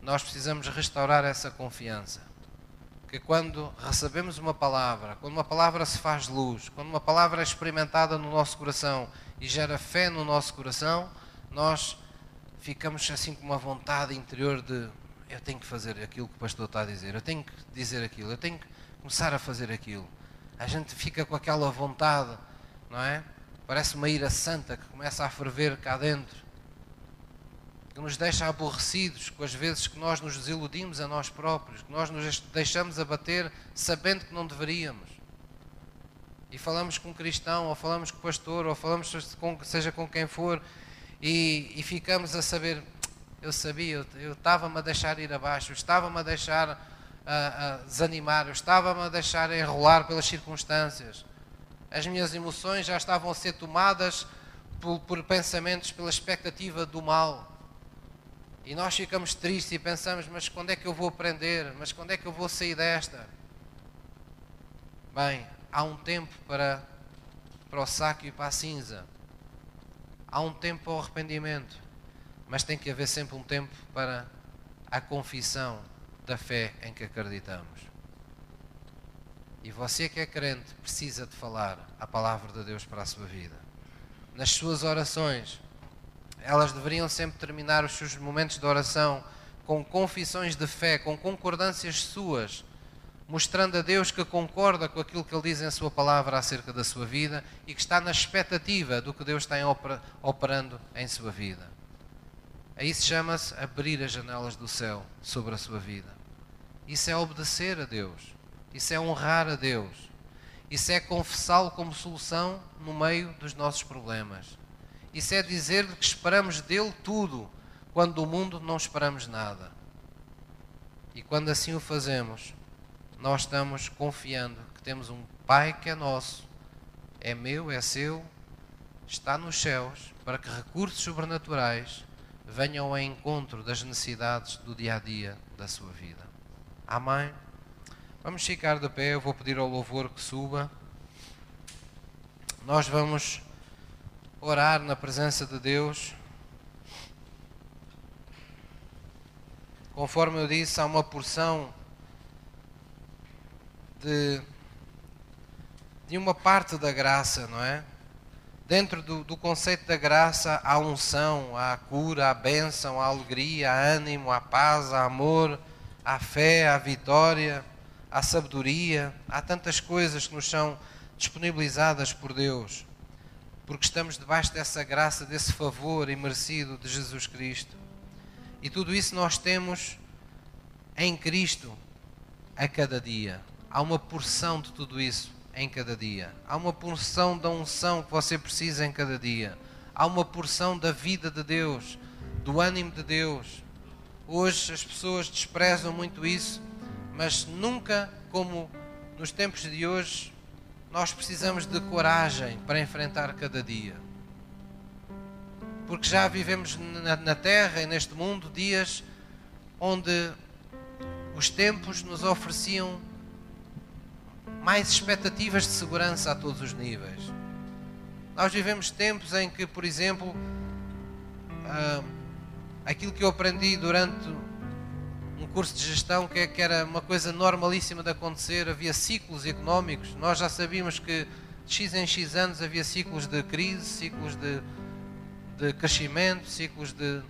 Nós precisamos restaurar essa confiança. Que quando recebemos uma palavra, quando uma palavra se faz luz, quando uma palavra é experimentada no nosso coração e gera fé no nosso coração, nós ficamos assim com uma vontade interior de eu tenho que fazer aquilo que o pastor está a dizer, eu tenho que dizer aquilo, eu tenho que começar a fazer aquilo. A gente fica com aquela vontade, não é? Parece uma ira santa que começa a ferver cá dentro, que nos deixa aborrecidos com as vezes que nós nos desiludimos a nós próprios, que nós nos deixamos abater sabendo que não deveríamos. E falamos com um cristão, ou falamos com o pastor, ou falamos com, seja com quem for, e, e ficamos a saber, eu sabia, eu estava-me a deixar ir abaixo, estava-me a deixar a, a desanimar, estava-me a deixar enrolar pelas circunstâncias. As minhas emoções já estavam a ser tomadas por, por pensamentos, pela expectativa do mal. E nós ficamos tristes e pensamos, mas quando é que eu vou aprender? Mas quando é que eu vou sair desta? Bem, há um tempo para, para o saco e para a cinza há um tempo para o arrependimento, mas tem que haver sempre um tempo para a confissão da fé em que acreditamos. E você que é crente precisa de falar a palavra de Deus para a sua vida. Nas suas orações, elas deveriam sempre terminar os seus momentos de oração com confissões de fé, com concordâncias suas mostrando a Deus que concorda com aquilo que Ele diz em Sua palavra acerca da sua vida e que está na expectativa do que Deus está operando em sua vida. Aí se chama-se abrir as janelas do céu sobre a sua vida. Isso é obedecer a Deus. Isso é honrar a Deus. Isso é confessá-lo como solução no meio dos nossos problemas. Isso é dizer-lhe que esperamos dele tudo, quando do mundo não esperamos nada. E quando assim o fazemos, nós estamos confiando que temos um Pai que é nosso, é meu, é seu, está nos céus, para que recursos sobrenaturais venham ao encontro das necessidades do dia a dia da sua vida. Amém? Vamos ficar de pé, eu vou pedir ao louvor que suba. Nós vamos orar na presença de Deus. Conforme eu disse, há uma porção de, de uma parte da graça, não é? Dentro do, do conceito da graça há unção, há cura, há bênção, há alegria, há ânimo, há paz, há amor, há fé, há vitória, há sabedoria, há tantas coisas que nos são disponibilizadas por Deus, porque estamos debaixo dessa graça, desse favor imerecido de Jesus Cristo. E tudo isso nós temos em Cristo a cada dia. Há uma porção de tudo isso em cada dia. Há uma porção da unção que você precisa em cada dia. Há uma porção da vida de Deus, do ânimo de Deus. Hoje as pessoas desprezam muito isso, mas nunca como nos tempos de hoje nós precisamos de coragem para enfrentar cada dia. Porque já vivemos na, Terra e neste mundo dias onde os tempos nos ofereciam mais expectativas de segurança a todos os níveis. Nós vivemos tempos em que, por exemplo, uh, aquilo que eu aprendi durante um curso de gestão, que, que era uma coisa normalíssima de acontecer, havia ciclos económicos. Nós já sabíamos que de X em X anos havia ciclos de crise, ciclos de, de crescimento, ciclos de,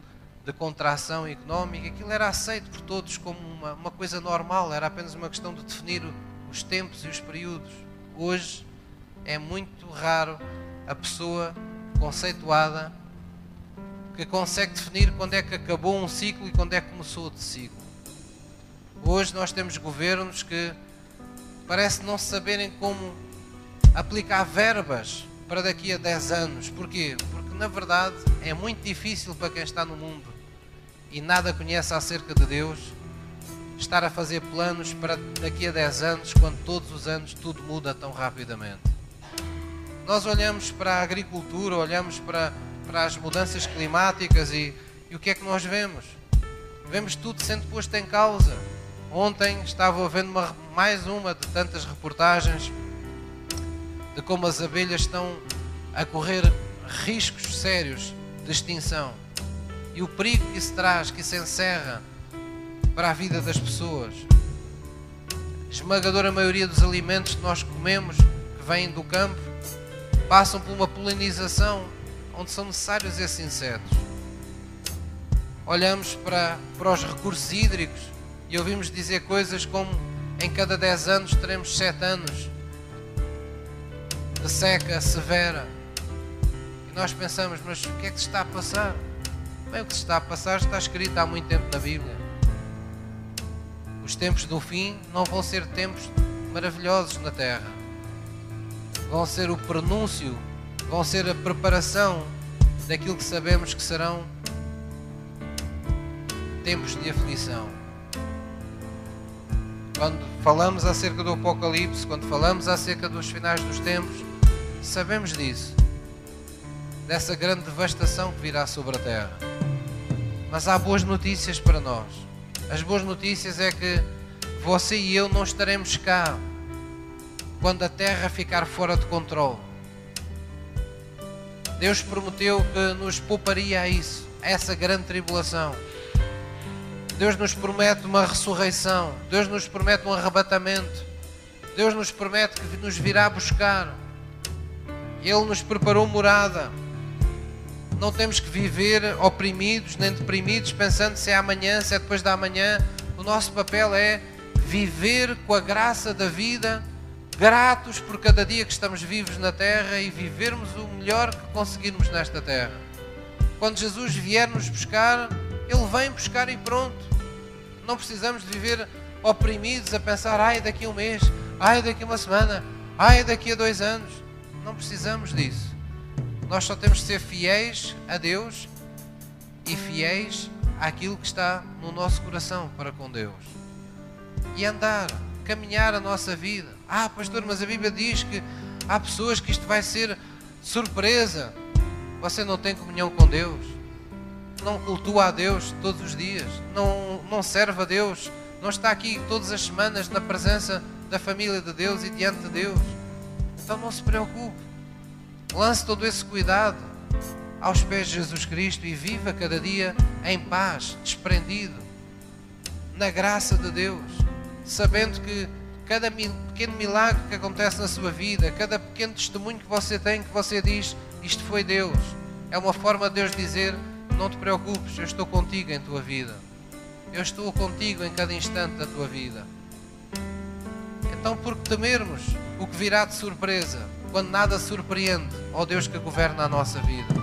de contração económica. Aquilo era aceito por todos como uma, uma coisa normal, era apenas uma questão de definir os tempos e os períodos. Hoje é muito raro a pessoa conceituada que consegue definir quando é que acabou um ciclo e quando é que começou outro ciclo. Hoje nós temos governos que parece não saberem como aplicar verbas para daqui a 10 anos. Porquê? Porque na verdade é muito difícil para quem está no mundo e nada conhece acerca de Deus estar a fazer planos para daqui a 10 anos, quando todos os anos tudo muda tão rapidamente. Nós olhamos para a agricultura, olhamos para, para as mudanças climáticas e, e o que é que nós vemos? Vemos tudo sendo posto em causa. Ontem estava vendo uma, mais uma de tantas reportagens de como as abelhas estão a correr riscos sérios de extinção e o perigo que isso traz, que isso encerra para a vida das pessoas. A esmagadora maioria dos alimentos que nós comemos, que vêm do campo, passam por uma polinização onde são necessários esses insetos. Olhamos para, para os recursos hídricos e ouvimos dizer coisas como em cada 10 anos teremos 7 anos de seca severa. E nós pensamos, mas o que é que se está a passar? Bem, o que se está a passar está escrito há muito tempo na Bíblia. Os tempos do fim não vão ser tempos maravilhosos na terra. Vão ser o pronúncio, vão ser a preparação daquilo que sabemos que serão tempos de aflição. Quando falamos acerca do Apocalipse, quando falamos acerca dos finais dos tempos, sabemos disso, dessa grande devastação que virá sobre a terra. Mas há boas notícias para nós. As boas notícias é que você e eu não estaremos cá quando a terra ficar fora de controle. Deus prometeu que nos pouparia a isso, a essa grande tribulação. Deus nos promete uma ressurreição. Deus nos promete um arrebatamento. Deus nos promete que nos virá buscar. Ele nos preparou morada não temos que viver oprimidos nem deprimidos, pensando se é amanhã, se é depois da amanhã. O nosso papel é viver com a graça da vida, gratos por cada dia que estamos vivos na terra e vivermos o melhor que conseguirmos nesta terra. Quando Jesus vier nos buscar, Ele vem buscar e pronto. Não precisamos de viver oprimidos a pensar, ai, daqui a um mês, ai, daqui a uma semana, ai, daqui a dois anos. Não precisamos disso. Nós só temos de ser fiéis a Deus e fiéis àquilo que está no nosso coração para com Deus. E andar, caminhar a nossa vida. Ah, pastor, mas a Bíblia diz que há pessoas que isto vai ser surpresa. Você não tem comunhão com Deus. Não cultua a Deus todos os dias. Não, não serve a Deus. Não está aqui todas as semanas na presença da família de Deus e diante de Deus. Então não se preocupe. Lance todo esse cuidado aos pés de Jesus Cristo e viva cada dia em paz, desprendido, na graça de Deus, sabendo que cada pequeno milagre que acontece na sua vida, cada pequeno testemunho que você tem, que você diz, isto foi Deus, é uma forma de Deus dizer: não te preocupes, eu estou contigo em tua vida, eu estou contigo em cada instante da tua vida. Então, por que temermos o que virá de surpresa? Quando nada surpreende, ó Deus que governa a nossa vida.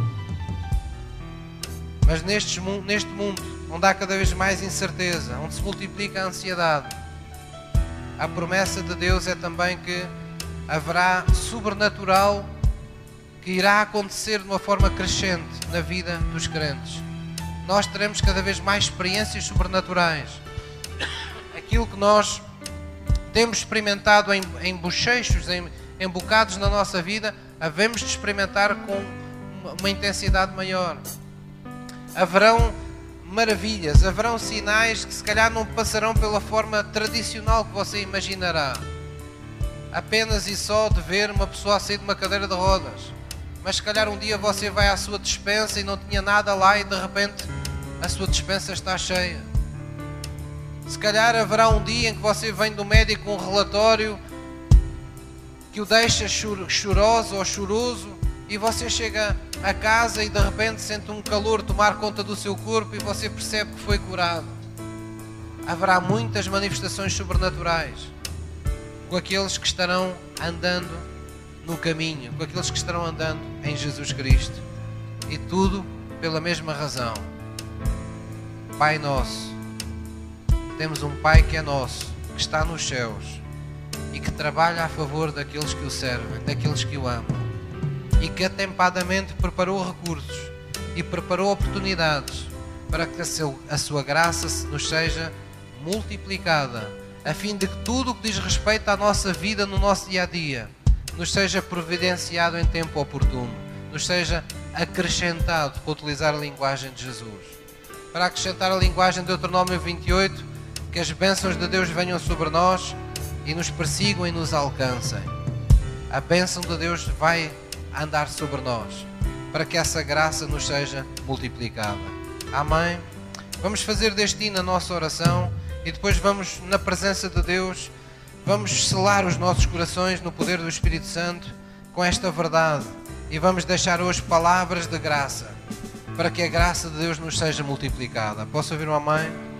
Mas neste, neste mundo, onde há cada vez mais incerteza, onde se multiplica a ansiedade, a promessa de Deus é também que haverá sobrenatural que irá acontecer de uma forma crescente na vida dos crentes. Nós teremos cada vez mais experiências sobrenaturais. Aquilo que nós temos experimentado em, em bochechos, em, em bocados na nossa vida, havemos de experimentar com uma intensidade maior. Haverão maravilhas, haverão sinais que se calhar não passarão pela forma tradicional que você imaginará. Apenas e só de ver uma pessoa sair de uma cadeira de rodas. Mas se calhar um dia você vai à sua dispensa e não tinha nada lá e de repente a sua dispensa está cheia. Se calhar haverá um dia em que você vem do médico com um relatório que o deixa choroso ou choroso e você chega a casa e de repente sente um calor tomar conta do seu corpo e você percebe que foi curado. Haverá muitas manifestações sobrenaturais com aqueles que estarão andando no caminho, com aqueles que estarão andando em Jesus Cristo. E tudo pela mesma razão. Pai nosso, temos um Pai que é nosso, que está nos céus e que trabalha a favor daqueles que o servem, daqueles que o amam e que atempadamente preparou recursos e preparou oportunidades para que a, seu, a sua graça nos seja multiplicada, a fim de que tudo o que diz respeito à nossa vida no nosso dia a dia nos seja providenciado em tempo oportuno, nos seja acrescentado, para utilizar a linguagem de Jesus. Para acrescentar a linguagem de Deuteronômio 28, que as bênçãos de Deus venham sobre nós e nos persigam e nos alcancem. A bênção de Deus vai andar sobre nós, para que essa graça nos seja multiplicada. Amém? Vamos fazer deste hino a nossa oração e depois vamos, na presença de Deus, vamos selar os nossos corações no poder do Espírito Santo com esta verdade e vamos deixar hoje palavras de graça para que a graça de Deus nos seja multiplicada. Posso ouvir uma mãe?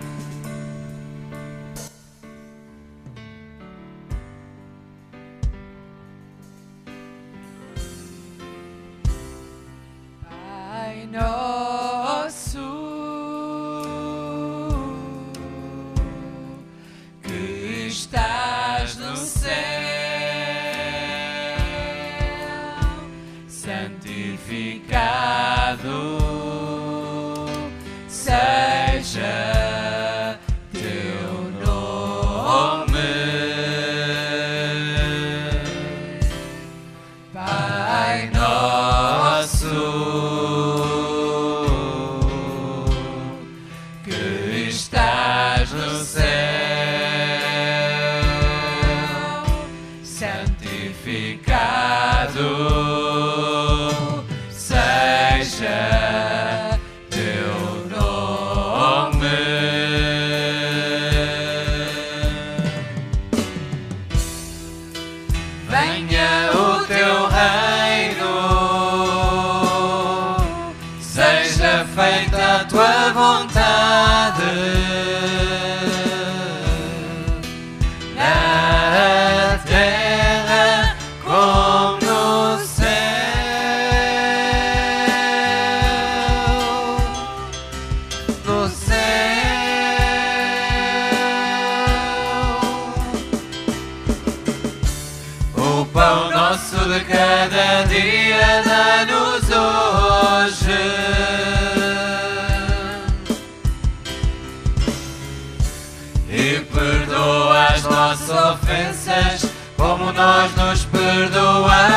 Nós nos perdoamos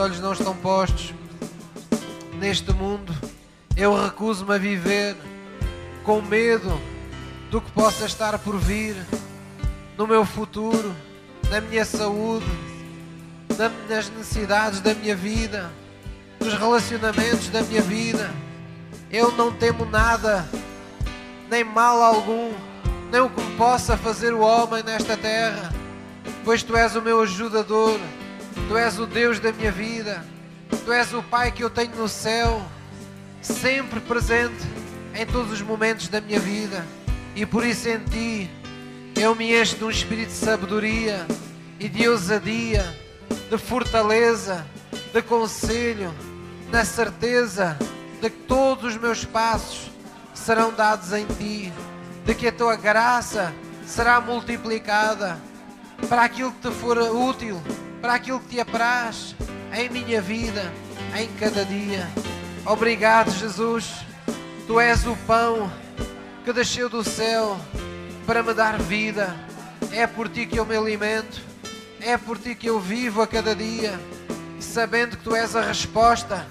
olhos não estão postos neste mundo. Eu recuso-me a viver com medo do que possa estar por vir no meu futuro, na minha saúde, na- nas necessidades da minha vida, nos relacionamentos da minha vida. Eu não temo nada, nem mal algum, nem o que me possa fazer o homem nesta terra, pois tu és o meu ajudador, tu és o Deus da minha vida, Tu és o Pai que eu tenho no céu, sempre presente em todos os momentos da minha vida. E por isso em Ti eu me encho de um espírito de sabedoria e de ousadia, de fortaleza, de conselho, na certeza de que todos os meus passos serão dados em Ti, de que a Tua graça será multiplicada para aquilo que te for útil, para aquilo que te apraz em minha vida, em cada dia. Obrigado, Jesus. Tu és o pão que desceu do céu para me dar vida. É por ti que eu me alimento. É por ti que eu vivo a cada dia, sabendo que tu és a resposta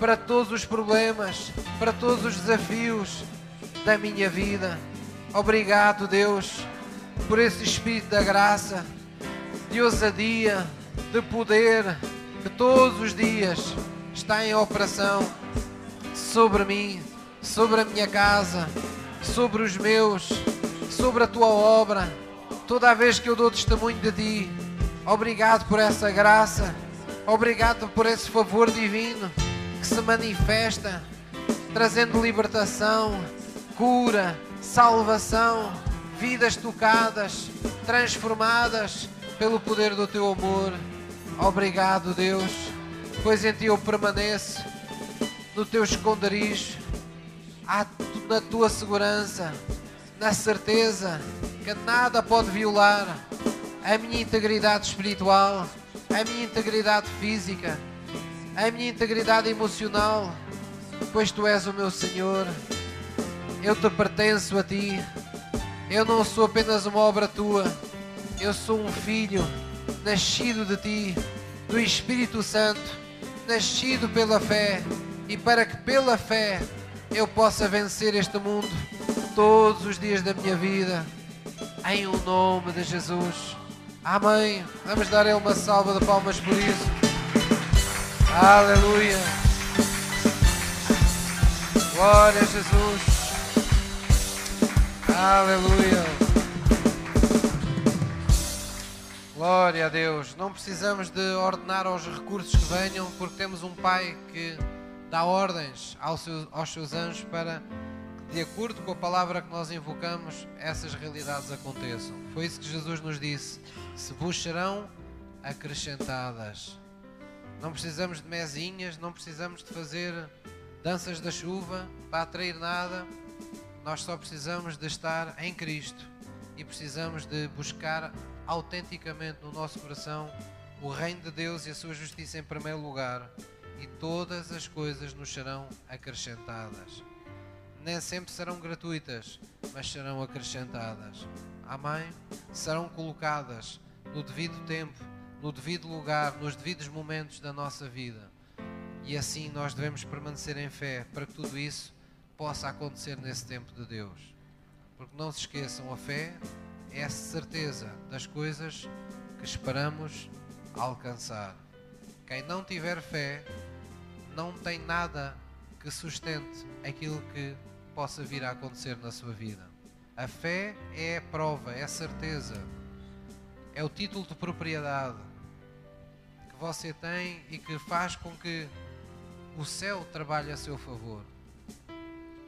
para todos os problemas, para todos os desafios da minha vida. Obrigado, Deus, por esse espírito da graça, de ousadia, de poder, que todos os dias está em operação sobre mim, sobre a minha casa, sobre os meus, sobre a tua obra. Toda vez que eu dou testemunho de ti, obrigado por essa graça, obrigado por esse favor divino que se manifesta, trazendo libertação, cura, salvação, vidas tocadas, transformadas pelo poder do teu amor. Obrigado, Deus, pois em ti eu permaneço no teu esconderijo, na tua segurança, na certeza que nada pode violar a minha integridade espiritual, a minha integridade física, a minha integridade emocional, pois tu és o meu Senhor. Eu te pertenço a ti. Eu não sou apenas uma obra tua. Eu sou um filho nascido de ti, do Espírito Santo, nascido pela fé, e para que pela fé eu possa vencer este mundo todos os dias da minha vida, em o nome de Jesus. Amém. Vamos dar a Ele uma salva de palmas por isso. Aleluia. Glória a Jesus. Aleluia. Glória a Deus. Não precisamos de ordenar aos recursos que venham, porque temos um Pai que dá ordens aos seus, aos seus anjos para que, de acordo com a palavra que nós invocamos, essas realidades aconteçam. Foi isso que Jesus nos disse: se vos serão acrescentadas. Não precisamos de mesinhas, não precisamos de fazer danças da chuva para atrair nada nós só precisamos de estar em Cristo e precisamos de buscar autenticamente no nosso coração o reino de Deus e a sua justiça em primeiro lugar, e todas as coisas nos serão acrescentadas. Nem sempre serão gratuitas, mas serão acrescentadas. Amém? Serão colocadas no devido tempo, no devido lugar, nos devidos momentos da nossa vida. E assim nós devemos permanecer em fé para que tudo isso possa acontecer nesse tempo de Deus. Porque não se esqueçam, a fé é a certeza das coisas que esperamos alcançar. Quem não tiver fé não tem nada que sustente aquilo que possa vir a acontecer na sua vida. A fé é a prova, é a certeza, é o título de propriedade que você tem e que faz com que o céu trabalhe a seu favor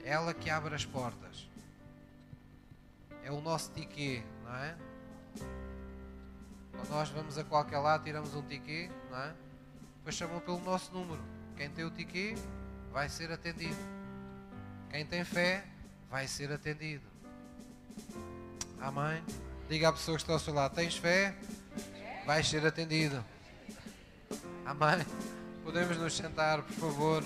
ela que abre as portas. É o nosso tiquê, não é? Quando nós vamos a qualquer lado, tiramos um tiquê, não é? Depois chamam pelo nosso número. Quem tem o tiquê vai ser atendido. Quem tem fé vai ser atendido. Amém? Diga à pessoa que está ao seu lado: tens fé? Vais ser atendido. Amém? Podemos nos sentar, por favor.